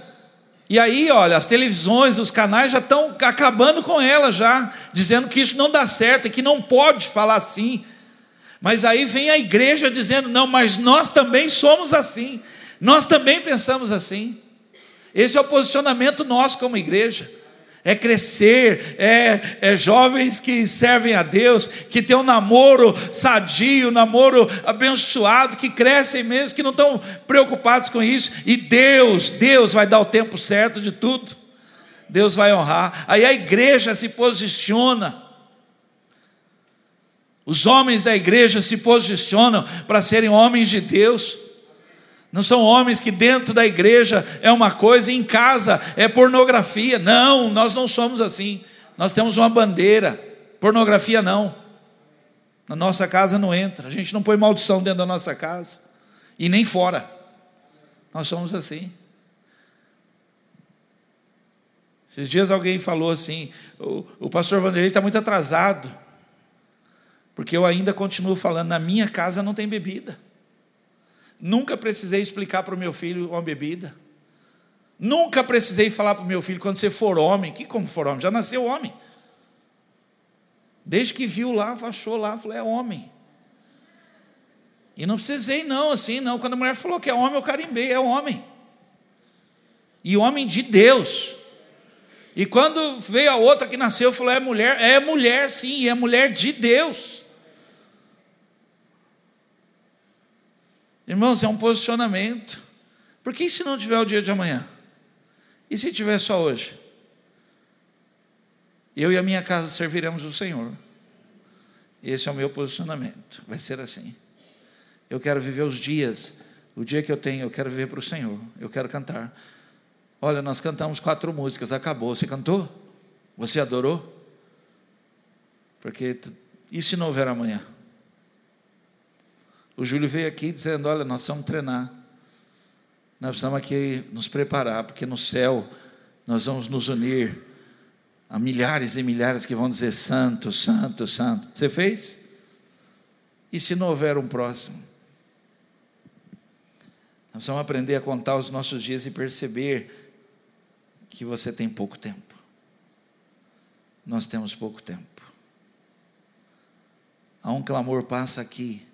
E aí, olha, as televisões, os canais já estão acabando com ela já, dizendo que isso não dá certo e que não pode falar assim. Mas aí vem a igreja dizendo: não, mas nós também somos assim, nós também pensamos assim. Esse é o posicionamento nosso como igreja é crescer, é, é, jovens que servem a Deus, que tem um namoro sadio, um namoro abençoado, que crescem mesmo, que não estão preocupados com isso, e Deus, Deus vai dar o tempo certo de tudo, Deus vai honrar, aí a igreja se posiciona, os homens da igreja se posicionam para serem homens de Deus, não são homens que dentro da igreja é uma coisa e em casa é pornografia. Não, nós não somos assim. Nós temos uma bandeira. Pornografia não. Na nossa casa não entra. A gente não põe maldição dentro da nossa casa e nem fora. Nós somos assim. Esses dias alguém falou assim: o, o pastor Vanderlei está muito atrasado, porque eu ainda continuo falando, na minha casa não tem bebida. Nunca precisei explicar para o meu filho uma bebida. Nunca precisei falar para o meu filho, quando você for homem, que como for homem? Já nasceu homem. Desde que viu lá, achou lá, falou, é homem. E não precisei, não, assim, não. Quando a mulher falou que é homem, eu carimbei, é homem. E homem de Deus. E quando veio a outra que nasceu, falou, é mulher, é mulher, sim, é mulher de Deus. Irmãos, é um posicionamento. Por que se não tiver o dia de amanhã? E se tiver só hoje? Eu e a minha casa serviremos o Senhor. Esse é o meu posicionamento. Vai ser assim. Eu quero viver os dias, o dia que eu tenho, eu quero viver para o Senhor. Eu quero cantar. Olha, nós cantamos quatro músicas, acabou. Você cantou? Você adorou? Porque e se não houver amanhã? O Júlio veio aqui dizendo: Olha, nós vamos treinar. Nós precisamos aqui nos preparar, porque no céu nós vamos nos unir a milhares e milhares que vão dizer: Santo, Santo, Santo. Você fez? E se não houver um próximo? Nós vamos aprender a contar os nossos dias e perceber que você tem pouco tempo. Nós temos pouco tempo. Há um clamor passa aqui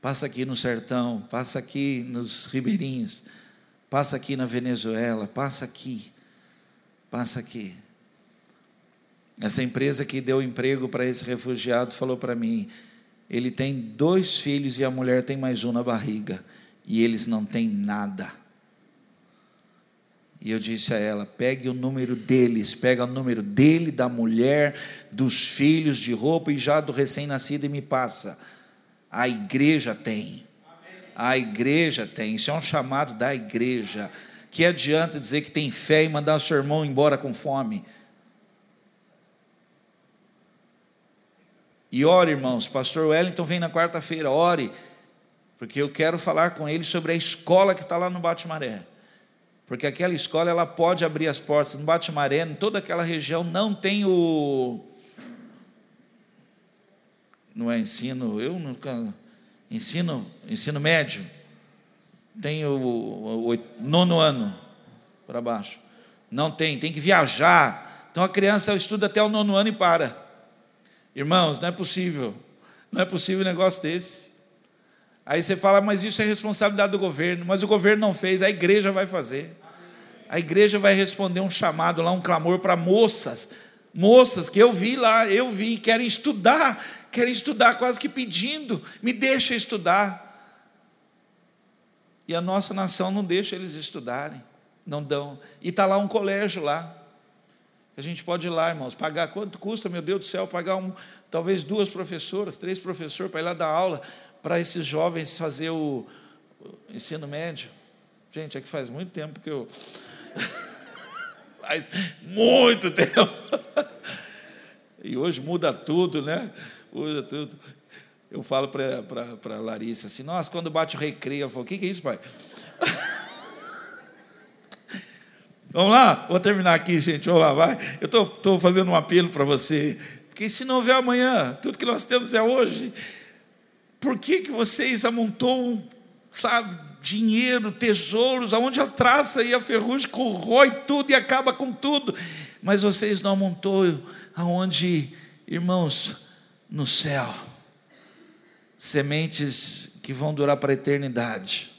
passa aqui no sertão, passa aqui nos ribeirinhos, passa aqui na Venezuela, passa aqui, passa aqui. Essa empresa que deu emprego para esse refugiado falou para mim: ele tem dois filhos e a mulher tem mais um na barriga, e eles não têm nada. E eu disse a ela: pegue o número deles, pega o número dele, da mulher, dos filhos, de roupa e já do recém-nascido e me passa. A igreja tem. A igreja tem. Isso é um chamado da igreja. Que adianta dizer que tem fé e mandar seu irmão embora com fome? E ore, irmãos. Pastor Wellington vem na quarta-feira, ore, porque eu quero falar com ele sobre a escola que está lá no Bate-Maré. Porque aquela escola ela pode abrir as portas. No Bate-Maré, em toda aquela região, não tem o não é ensino, eu nunca. Ensino, ensino médio. Tem o, o, o nono ano para baixo. Não tem, tem que viajar. Então a criança estuda até o nono ano e para. Irmãos, não é possível. Não é possível um negócio desse. Aí você fala, mas isso é responsabilidade do governo. Mas o governo não fez, a igreja vai fazer. A igreja vai responder um chamado lá, um clamor para moças. Moças que eu vi lá, eu vi, querem estudar querem estudar, quase que pedindo, me deixa estudar. E a nossa nação não deixa eles estudarem, não dão. E está lá um colégio lá. A gente pode ir lá, irmãos, pagar quanto custa, meu Deus do céu, pagar um, talvez duas professoras, três professores para ir lá dar aula para esses jovens fazer o, o ensino médio. Gente, é que faz muito tempo que eu. faz muito tempo. e hoje muda tudo, né? Usa tudo. Eu falo para a Larissa assim, nossa, quando bate o recreio, eu falo, o que, que é isso, pai? Vamos lá? Vou terminar aqui, gente. Vamos lá, vai. Eu estou fazendo um apelo para você Porque se não houver amanhã, tudo que nós temos é hoje. Por que, que vocês amontoam, sabe, dinheiro, tesouros, aonde a traça e a ferrugem corrói tudo e acaba com tudo, mas vocês não amontoam aonde, irmãos, no céu, sementes que vão durar para a eternidade,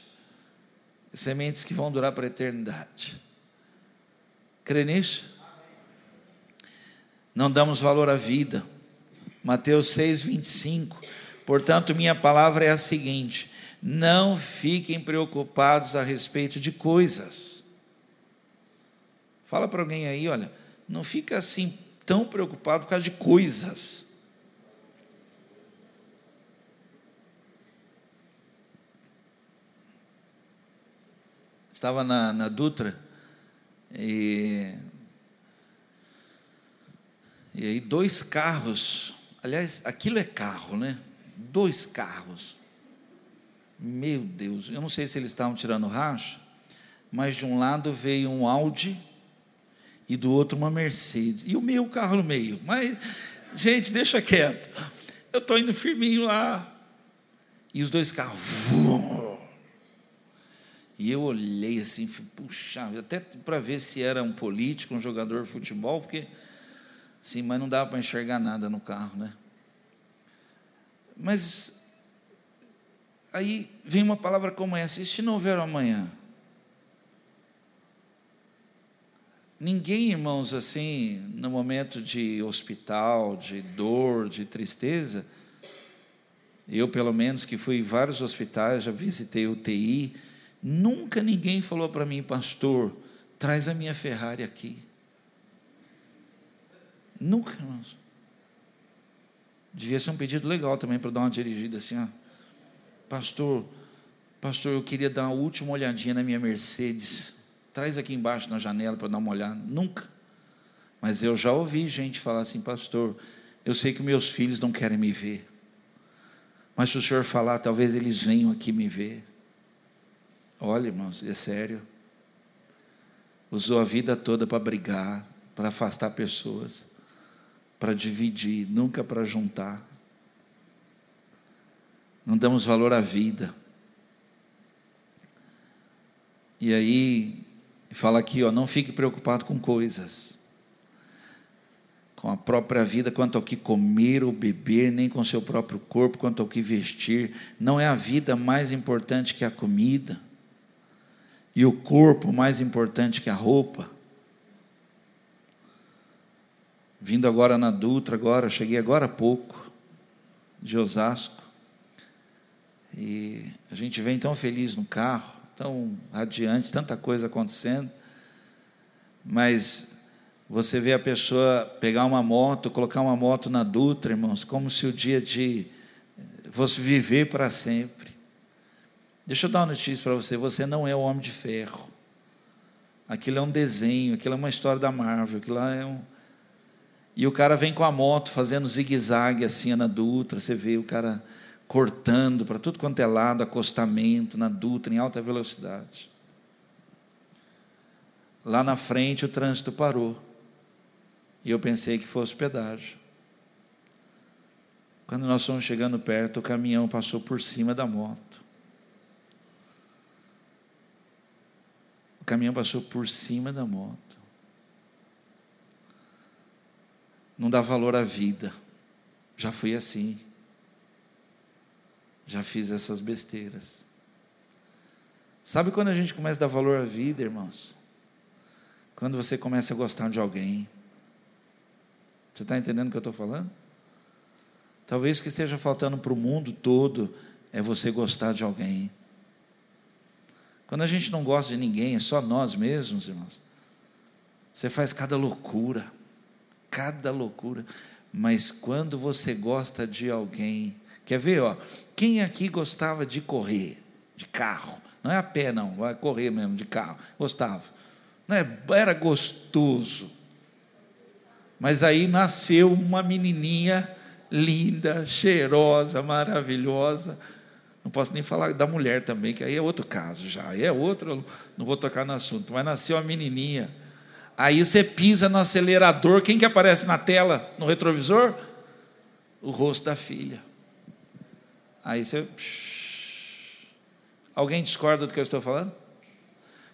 sementes que vão durar para a eternidade. Crê nisso? Não damos valor à vida. Mateus 6, 25. Portanto, minha palavra é a seguinte: não fiquem preocupados a respeito de coisas. Fala para alguém aí, olha, não fica assim tão preocupado por causa de coisas. Estava na, na Dutra e e aí, dois carros, aliás, aquilo é carro, né? Dois carros. Meu Deus, eu não sei se eles estavam tirando racha, mas de um lado veio um Audi e do outro uma Mercedes. E o meu carro no meio. Mas, gente, deixa quieto. Eu estou indo firminho lá. E os dois carros. E eu olhei assim, puxa, até para ver se era um político, um jogador de futebol, porque Sim, mas não dava para enxergar nada no carro, né? Mas aí vem uma palavra como essa: e se não houver amanhã? Ninguém, irmãos, assim, no momento de hospital, de dor, de tristeza, eu, pelo menos, que fui em vários hospitais, já visitei UTI, nunca ninguém falou para mim, pastor, traz a minha Ferrari aqui. Nunca, irmãos. Devia ser um pedido legal também para dar uma dirigida assim, ó. Pastor, pastor, eu queria dar uma última olhadinha na minha Mercedes. Traz aqui embaixo na janela para dar uma olhada. Nunca. Mas eu já ouvi gente falar assim, pastor, eu sei que meus filhos não querem me ver. Mas se o senhor falar, talvez eles venham aqui me ver. Olha, irmãos, é sério. Usou a vida toda para brigar, para afastar pessoas para dividir, nunca para juntar. Não damos valor à vida. E aí, fala aqui, ó, não fique preocupado com coisas, com a própria vida, quanto ao que comer ou beber, nem com seu próprio corpo, quanto ao que vestir. Não é a vida mais importante que a comida, e o corpo mais importante que a roupa. Vindo agora na Dutra, agora, cheguei agora há pouco, de Osasco. E a gente vem tão feliz no carro, tão radiante, tanta coisa acontecendo. Mas você vê a pessoa pegar uma moto, colocar uma moto na Dutra, irmãos, como se o dia de fosse viver para sempre. Deixa eu dar uma notícia para você: você não é o homem de ferro. Aquilo é um desenho, aquilo é uma história da Marvel, aquilo é um e o cara vem com a moto fazendo zigue-zague assim na Dutra, você vê o cara cortando para tudo quanto é lado, acostamento na Dutra em alta velocidade. Lá na frente o trânsito parou. E eu pensei que fosse pedágio. Quando nós fomos chegando perto, o caminhão passou por cima da moto. Caminhão passou por cima da moto. não dá valor à vida. Já fui assim. Já fiz essas besteiras. Sabe quando a gente começa a dar valor à vida, irmãos? Quando você começa a gostar de alguém. Você está entendendo o que eu estou falando? Talvez o que esteja faltando para o mundo todo é você gostar de alguém. Quando a gente não gosta de ninguém, é só nós mesmos, irmãos. Você faz cada loucura cada loucura. Mas quando você gosta de alguém, quer ver, ó, quem aqui gostava de correr, de carro? Não é a pé, não, vai correr mesmo, de carro. Gostava. Não é, era gostoso. Mas aí nasceu uma menininha linda, cheirosa, maravilhosa. Não posso nem falar da mulher também, que aí é outro caso já. Aí é outro, não vou tocar no assunto. Mas nasceu uma menininha Aí você pisa no acelerador, quem que aparece na tela, no retrovisor? o rosto da filha. Aí você. Alguém discorda do que eu estou falando?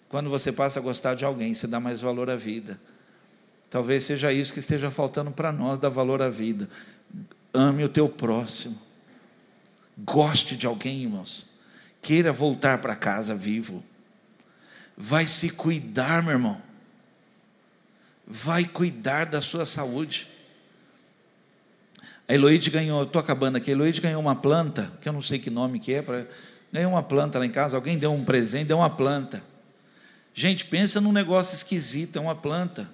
Quando você passa a gostar de alguém, você dá mais valor à vida. Talvez seja isso que esteja faltando para nós, dar valor à vida. Ame o teu próximo. Goste de alguém, irmãos. Queira voltar para casa vivo. Vai se cuidar, meu irmão. Vai cuidar da sua saúde. A Eloide ganhou, estou acabando aqui, a Eloide ganhou uma planta, que eu não sei que nome que é, pra, ganhou uma planta lá em casa, alguém deu um presente, deu uma planta. Gente, pensa num negócio esquisito, é uma planta.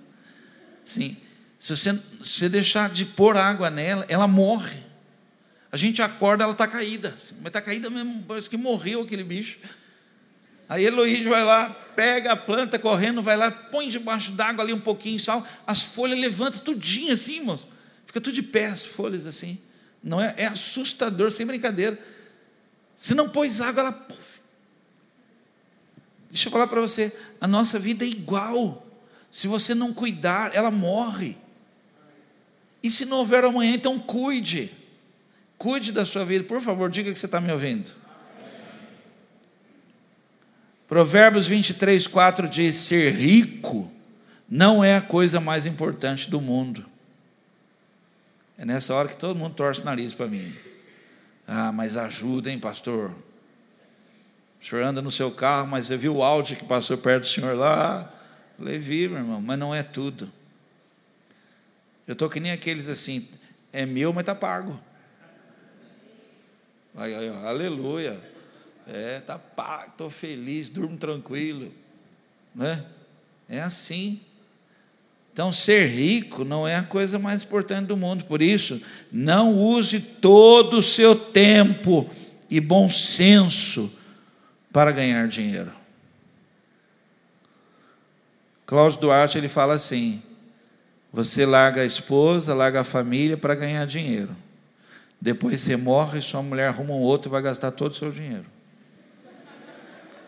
Sim, se você, se você deixar de pôr água nela, ela morre. A gente acorda, ela está caída, mas está caída mesmo, parece que morreu aquele bicho. Aí Eloíde vai lá, pega a planta correndo, vai lá, põe debaixo d'água ali um pouquinho sal, as folhas levantam tudinho assim, irmãos. Fica tudo de pé as folhas assim. Não é, é assustador, sem brincadeira. Se não pôs água, ela. Deixa eu falar para você, a nossa vida é igual. Se você não cuidar, ela morre. E se não houver amanhã, então cuide. Cuide da sua vida. Por favor, diga que você está me ouvindo. Provérbios 23, 4 diz: Ser rico não é a coisa mais importante do mundo. É nessa hora que todo mundo torce o nariz para mim. Ah, mas ajuda, hein, pastor? O senhor anda no seu carro, mas você viu o áudio que passou perto do senhor lá? Falei, vi, meu irmão, mas não é tudo. Eu estou que nem aqueles assim, é meu, mas está pago. Aí, aí, aleluia. É, está pago, estou feliz, durmo tranquilo. Né? É assim. Então, ser rico não é a coisa mais importante do mundo. Por isso, não use todo o seu tempo e bom senso para ganhar dinheiro. Cláudio Duarte ele fala assim: você larga a esposa, larga a família para ganhar dinheiro. Depois você morre, sua mulher arruma um outro e vai gastar todo o seu dinheiro.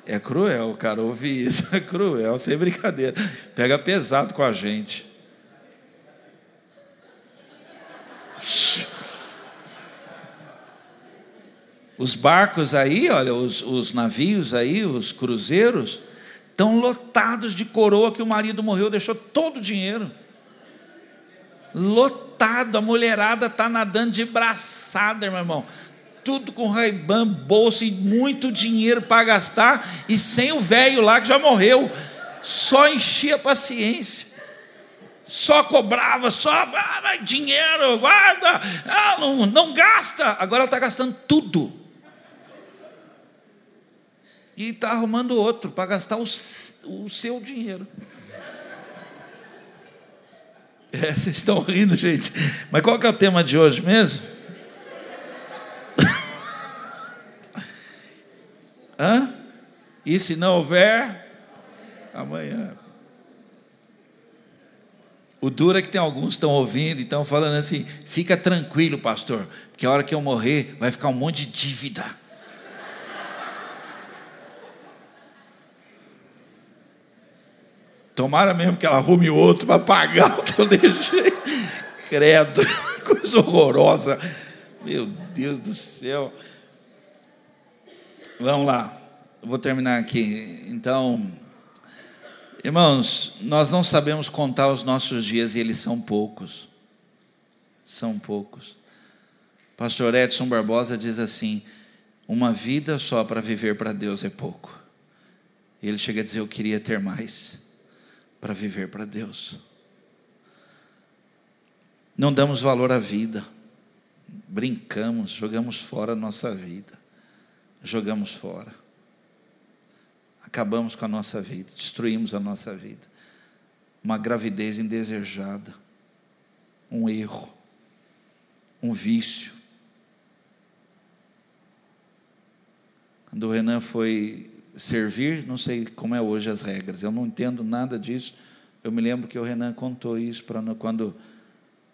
É cruel, cara, ouvir isso. É cruel, sem brincadeira. Pega pesado com a gente. Os barcos aí, olha, os, os navios aí, os cruzeiros, estão lotados de coroa que o marido morreu, deixou todo o dinheiro. Lotado, a mulherada está nadando de braçada, meu irmão. Tudo com raibã, bolsa e muito dinheiro para gastar, e sem o velho lá que já morreu. Só enchia paciência só cobrava, só ah, dinheiro, guarda, ah, não, não gasta. Agora ela está gastando tudo e está arrumando outro para gastar o, o seu dinheiro. É, vocês estão rindo, gente. Mas qual que é o tema de hoje mesmo? Hã? E se não houver, amanhã. O duro é que tem alguns que estão ouvindo e estão falando assim: fica tranquilo, pastor, porque a hora que eu morrer vai ficar um monte de dívida. Tomara mesmo que ela arrume outro para pagar o que eu deixei. Credo, coisa horrorosa. Meu Deus do céu. Vamos lá, vou terminar aqui. Então, irmãos, nós não sabemos contar os nossos dias e eles são poucos. São poucos. Pastor Edson Barbosa diz assim: uma vida só para viver para Deus é pouco. Ele chega a dizer: Eu queria ter mais para viver para Deus. Não damos valor à vida, brincamos, jogamos fora a nossa vida, jogamos fora, acabamos com a nossa vida, destruímos a nossa vida. Uma gravidez indesejada, um erro, um vício. Quando o Renan foi servir, não sei como é hoje as regras, eu não entendo nada disso. Eu me lembro que o Renan contou isso para quando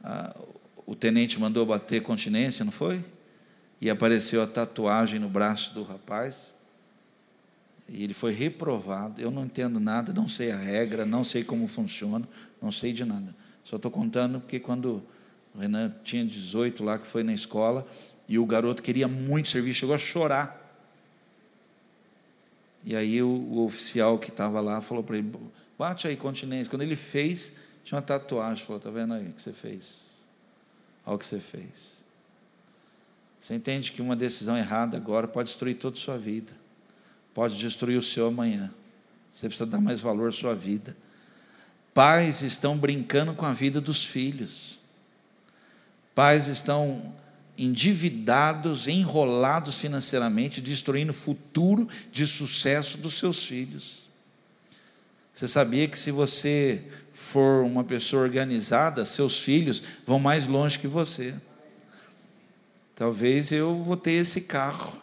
a, o tenente mandou bater continência, não foi? E apareceu a tatuagem no braço do rapaz. E ele foi reprovado. Eu não entendo nada, não sei a regra, não sei como funciona, não sei de nada. Só estou contando porque quando O Renan tinha 18 lá que foi na escola e o garoto queria muito servir, chegou a chorar. E aí o, o oficial que estava lá falou para ele: bate aí continência. Quando ele fez, tinha uma tatuagem. Falou: tá vendo aí o que você fez? Olha o que você fez. Você entende que uma decisão errada agora pode destruir toda a sua vida, pode destruir o seu amanhã. Você precisa dar mais valor à sua vida. Pais estão brincando com a vida dos filhos. Pais estão endividados, enrolados financeiramente, destruindo o futuro de sucesso dos seus filhos. Você sabia que se você for uma pessoa organizada, seus filhos vão mais longe que você. Talvez eu vou ter esse carro,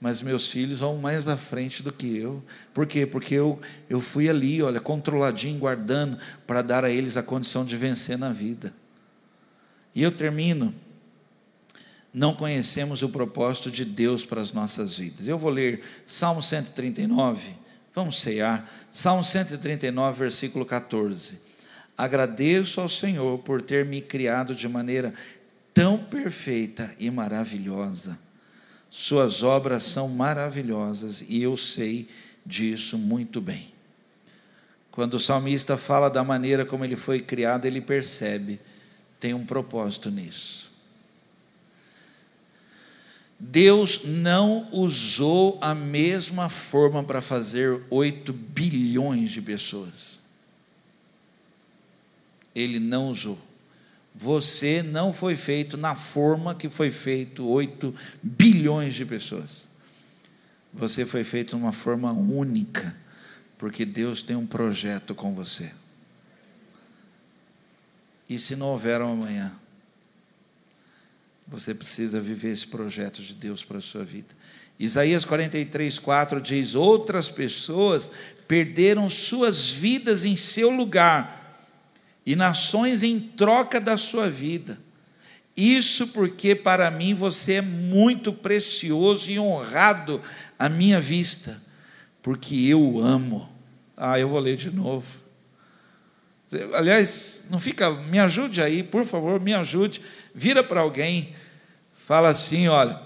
mas meus filhos vão mais à frente do que eu. Por quê? Porque eu, eu fui ali, olha, controladinho, guardando, para dar a eles a condição de vencer na vida. E eu termino não conhecemos o propósito de Deus para as nossas vidas. Eu vou ler Salmo 139, vamos ceiar. Salmo 139, versículo 14. Agradeço ao Senhor por ter me criado de maneira tão perfeita e maravilhosa. Suas obras são maravilhosas e eu sei disso muito bem. Quando o salmista fala da maneira como ele foi criado, ele percebe, tem um propósito nisso. Deus não usou a mesma forma para fazer 8 bilhões de pessoas. Ele não usou. Você não foi feito na forma que foi feito 8 bilhões de pessoas. Você foi feito de uma forma única, porque Deus tem um projeto com você. E se não houver um amanhã? Você precisa viver esse projeto de Deus para a sua vida. Isaías 43, 4 diz: Outras pessoas perderam suas vidas em seu lugar, e nações em troca da sua vida. Isso porque para mim você é muito precioso e honrado à minha vista, porque eu o amo. Ah, eu vou ler de novo. Aliás, não fica, me ajude aí, por favor, me ajude. Vira para alguém Fala assim, olha,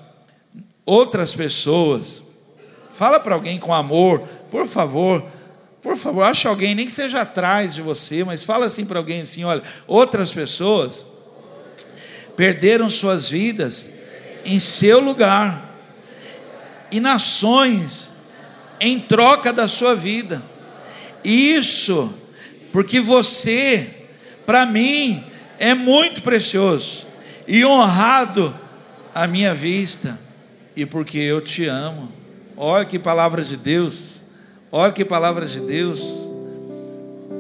outras pessoas. Fala para alguém com amor, por favor. Por favor, acha alguém, nem que seja atrás de você, mas fala assim para alguém assim, olha, outras pessoas perderam suas vidas em seu lugar. E nações em troca da sua vida. Isso porque você, para mim, é muito precioso e honrado à minha vista e porque eu te amo. Olha que palavra de Deus. Olha que palavra de Deus.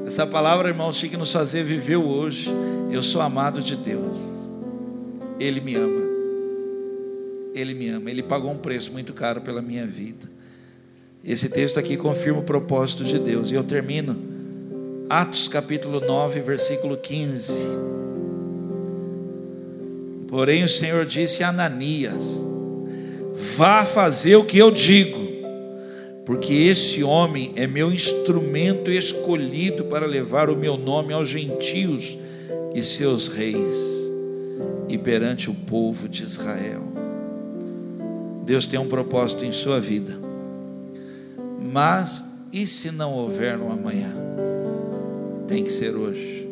Essa palavra, irmão, tinha que nos fazer viver hoje. Eu sou amado de Deus. Ele me ama. Ele me ama. Ele pagou um preço muito caro pela minha vida. Esse texto aqui confirma o propósito de Deus. E eu termino. Atos capítulo 9, versículo 15. Porém, o Senhor disse a Ananias: Vá fazer o que eu digo, porque esse homem é meu instrumento escolhido para levar o meu nome aos gentios e seus reis, e perante o povo de Israel. Deus tem um propósito em sua vida, mas e se não houver um amanhã? Tem que ser hoje.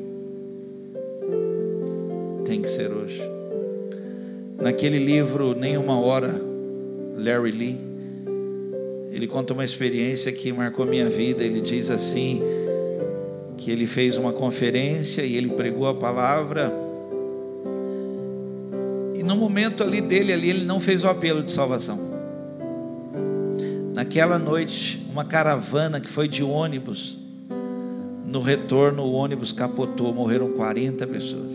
Tem que ser hoje. Naquele livro, Nenhuma Hora, Larry Lee, ele conta uma experiência que marcou minha vida. Ele diz assim: que ele fez uma conferência e ele pregou a palavra. E no momento ali dele, ali, ele não fez o apelo de salvação. Naquela noite, uma caravana que foi de ônibus, no retorno, o ônibus capotou, morreram 40 pessoas.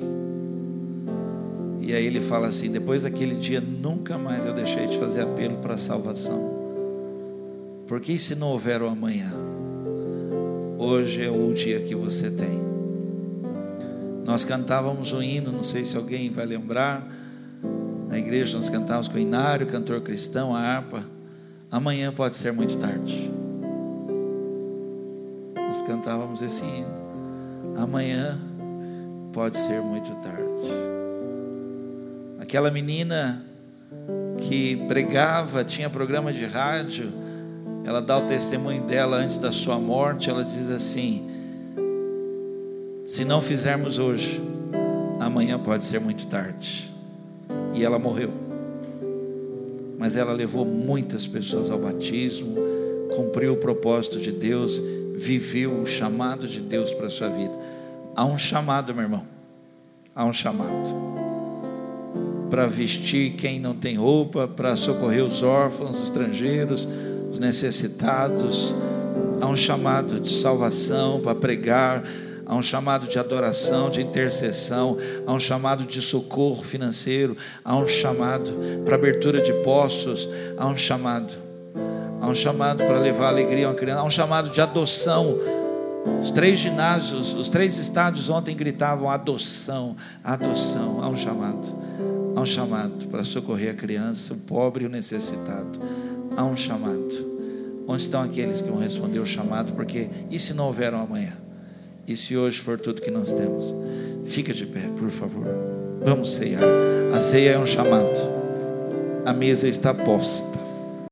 E aí ele fala assim: depois daquele dia, nunca mais eu deixei de fazer apelo para a salvação. Porque se não houver o amanhã? Hoje é o dia que você tem. Nós cantávamos um hino, não sei se alguém vai lembrar. Na igreja nós cantávamos com o Inário, cantor cristão, a harpa. Amanhã pode ser muito tarde. Nós cantávamos esse hino. Amanhã pode ser muito tarde. Aquela menina que pregava, tinha programa de rádio, ela dá o testemunho dela antes da sua morte, ela diz assim: se não fizermos hoje, amanhã pode ser muito tarde. E ela morreu. Mas ela levou muitas pessoas ao batismo, cumpriu o propósito de Deus, viveu o chamado de Deus para a sua vida. Há um chamado, meu irmão. Há um chamado. Para vestir quem não tem roupa, para socorrer os órfãos, os estrangeiros, os necessitados. Há um chamado de salvação para pregar há um chamado de adoração, de intercessão, há um chamado de socorro financeiro, há um chamado para abertura de poços, há um chamado, há um chamado para levar alegria a uma criança, há um chamado de adoção. Os três ginásios, os três estádios ontem gritavam adoção, adoção, há um chamado, há um chamado para socorrer a criança, o pobre e o necessitado, há um chamado. Onde estão aqueles que vão responder o chamado? Porque e se não houver um amanhã? E se hoje for tudo que nós temos, fica de pé, por favor. Vamos ceiar. A ceia é um chamado. A mesa está posta.